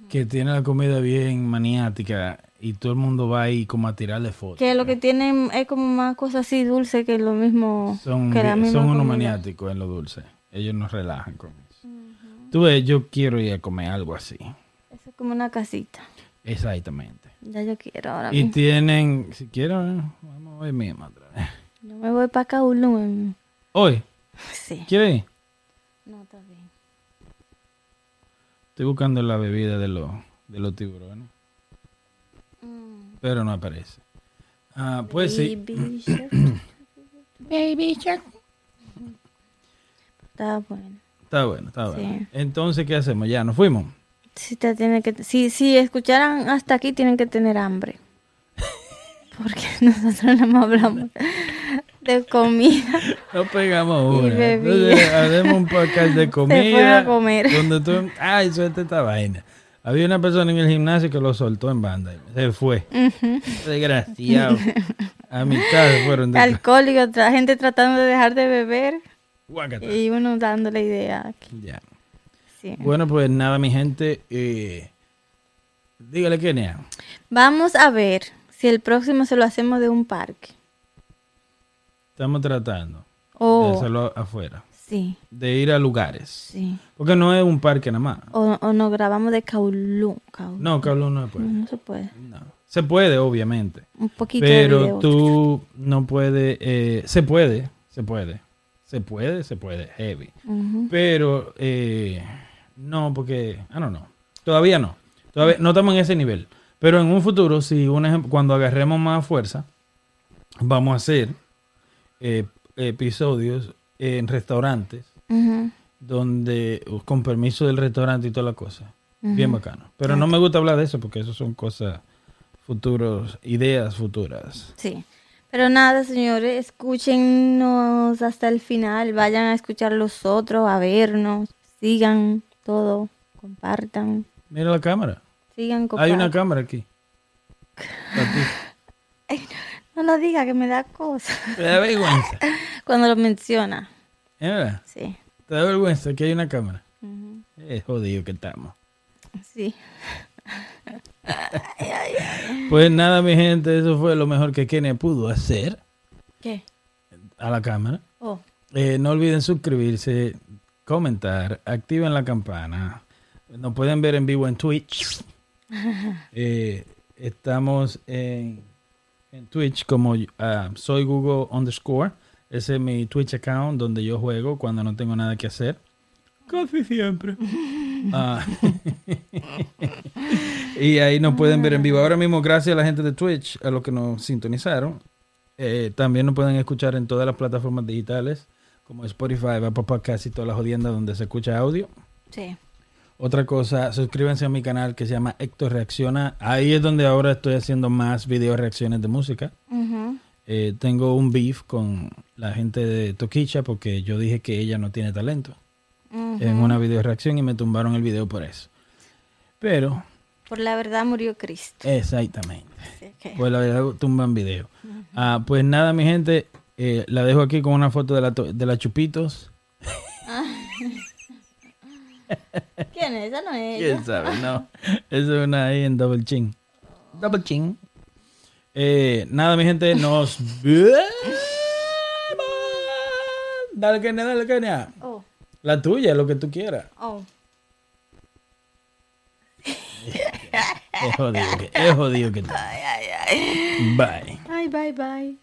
Que tiene la comida bien maniática y todo el mundo va ahí como a tirarle fotos. Que lo que tienen es como más cosas así dulces que lo mismo. Son, que la bien- misma son unos maniáticos en lo dulce. Ellos nos relajan con eso. Tú ves, yo quiero ir a comer algo así. Eso es como una casita. Exactamente. Ya yo quiero ahora Y mismo. tienen, si quiero, eh, vamos hoy mismo otra vez. Yo me voy para Kowloon. Hoy, Sí. ¿quieres ir? No, está bien. Estoy buscando la bebida de los, de los tiburones. Mm. Pero no aparece. Ah, pues sí. Baby shark. Baby Shark. Está bueno. Está bueno, está bueno. Sí. Entonces, ¿qué hacemos? Ya, nos fuimos. Si, te tiene que, si, si escucharan hasta aquí, tienen que tener hambre. Porque nosotros no más hablamos de comida. No pegamos una. Entonces, hacemos un podcast de comida. a comer. Donde tú, ay, suelta esta vaina. Había una persona en el gimnasio que lo soltó en banda. Se fue. Desgraciado. A mitad se fueron de Alcohólico, gente tratando de dejar de beber y uno dándole idea. aquí. Ya. Sí. Bueno, pues nada, mi gente. eh, dígale, Kenia. Vamos a ver si el próximo se lo hacemos de un parque. Estamos tratando de O, hacerlo afuera. sí, De ir a lugares. sí. Porque no es un parque nada más. O, o nos grabamos de Kowloon. Kowloon. No, Carlos no se puede. No se puede. No. Se puede, obviamente. Un poquito de Pero video. tú no puedes. eh, se puede, se puede. Se puede, se puede. Heavy. Pero eh, no, porque. Ah, no, no. Todavía no. Todavía no estamos en ese nivel. Pero en un futuro, si un ejem- cuando agarremos más fuerza, vamos a hacer eh, episodios en restaurantes donde con permiso del restaurante y toda la cosa. Bien bacano. Pero no me gusta hablar de eso porque eso son cosas futuros, ideas futuras. Sí. Pero nada, señores, escúchenos hasta el final, vayan a escuchar los otros, a vernos, sigan todo, compartan, Mira la cámara. sigan Hay compartan. una cámara aquí. No lo diga que me da cosa Te da vergüenza. cuando lo menciona. ¿Es verdad? Sí, Te da vergüenza que hay una cámara. Es jodido que estamos. sí. Pues nada, mi gente, eso fue lo mejor que Kenia pudo hacer ¿Qué? a la cámara. Oh, Eh, no olviden suscribirse, comentar, activen la campana. Nos pueden ver en vivo en Twitch. Eh, estamos en, en Twitch como ah, soy Google underscore. Ese es mi Twitch account donde yo juego cuando no tengo nada que hacer. Casi siempre. Ah, y ahí nos pueden ver en vivo. Ahora mismo, gracias a la gente de Twitch, a los que nos sintonizaron. Eh, también nos pueden escuchar en todas las plataformas digitales, como Spotify, Apple Podcast y todas las jodiendas donde se escucha audio. sí. Otra cosa, suscríbanse a mi canal que se llama Héctor Reacciona. Ahí es donde ahora estoy haciendo más video reacciones de música. Eh, tengo un beef con la gente de Toquicha porque yo dije que ella no tiene talento en una video reacción y me tumbaron el video por eso. Pero, Por la verdad murió Cristo. exactamente. Así que- Pues la verdad tumban video. Ah, pues nada, mi gente, eh, la dejo aquí con una foto de la, de la Chupitos. ¿Quién es? Esa no es ella. ¿Quién sabe? No. Eso es una ahí en Double Chin. Double Chin. Eh, nada, mi gente, nos vemos. Dale, Kenia, dale, Kenia. Oh, La tuya, lo que tú quieras. oh. Es jodido que, es jodido que tú. Bye. Ay, bye, bye.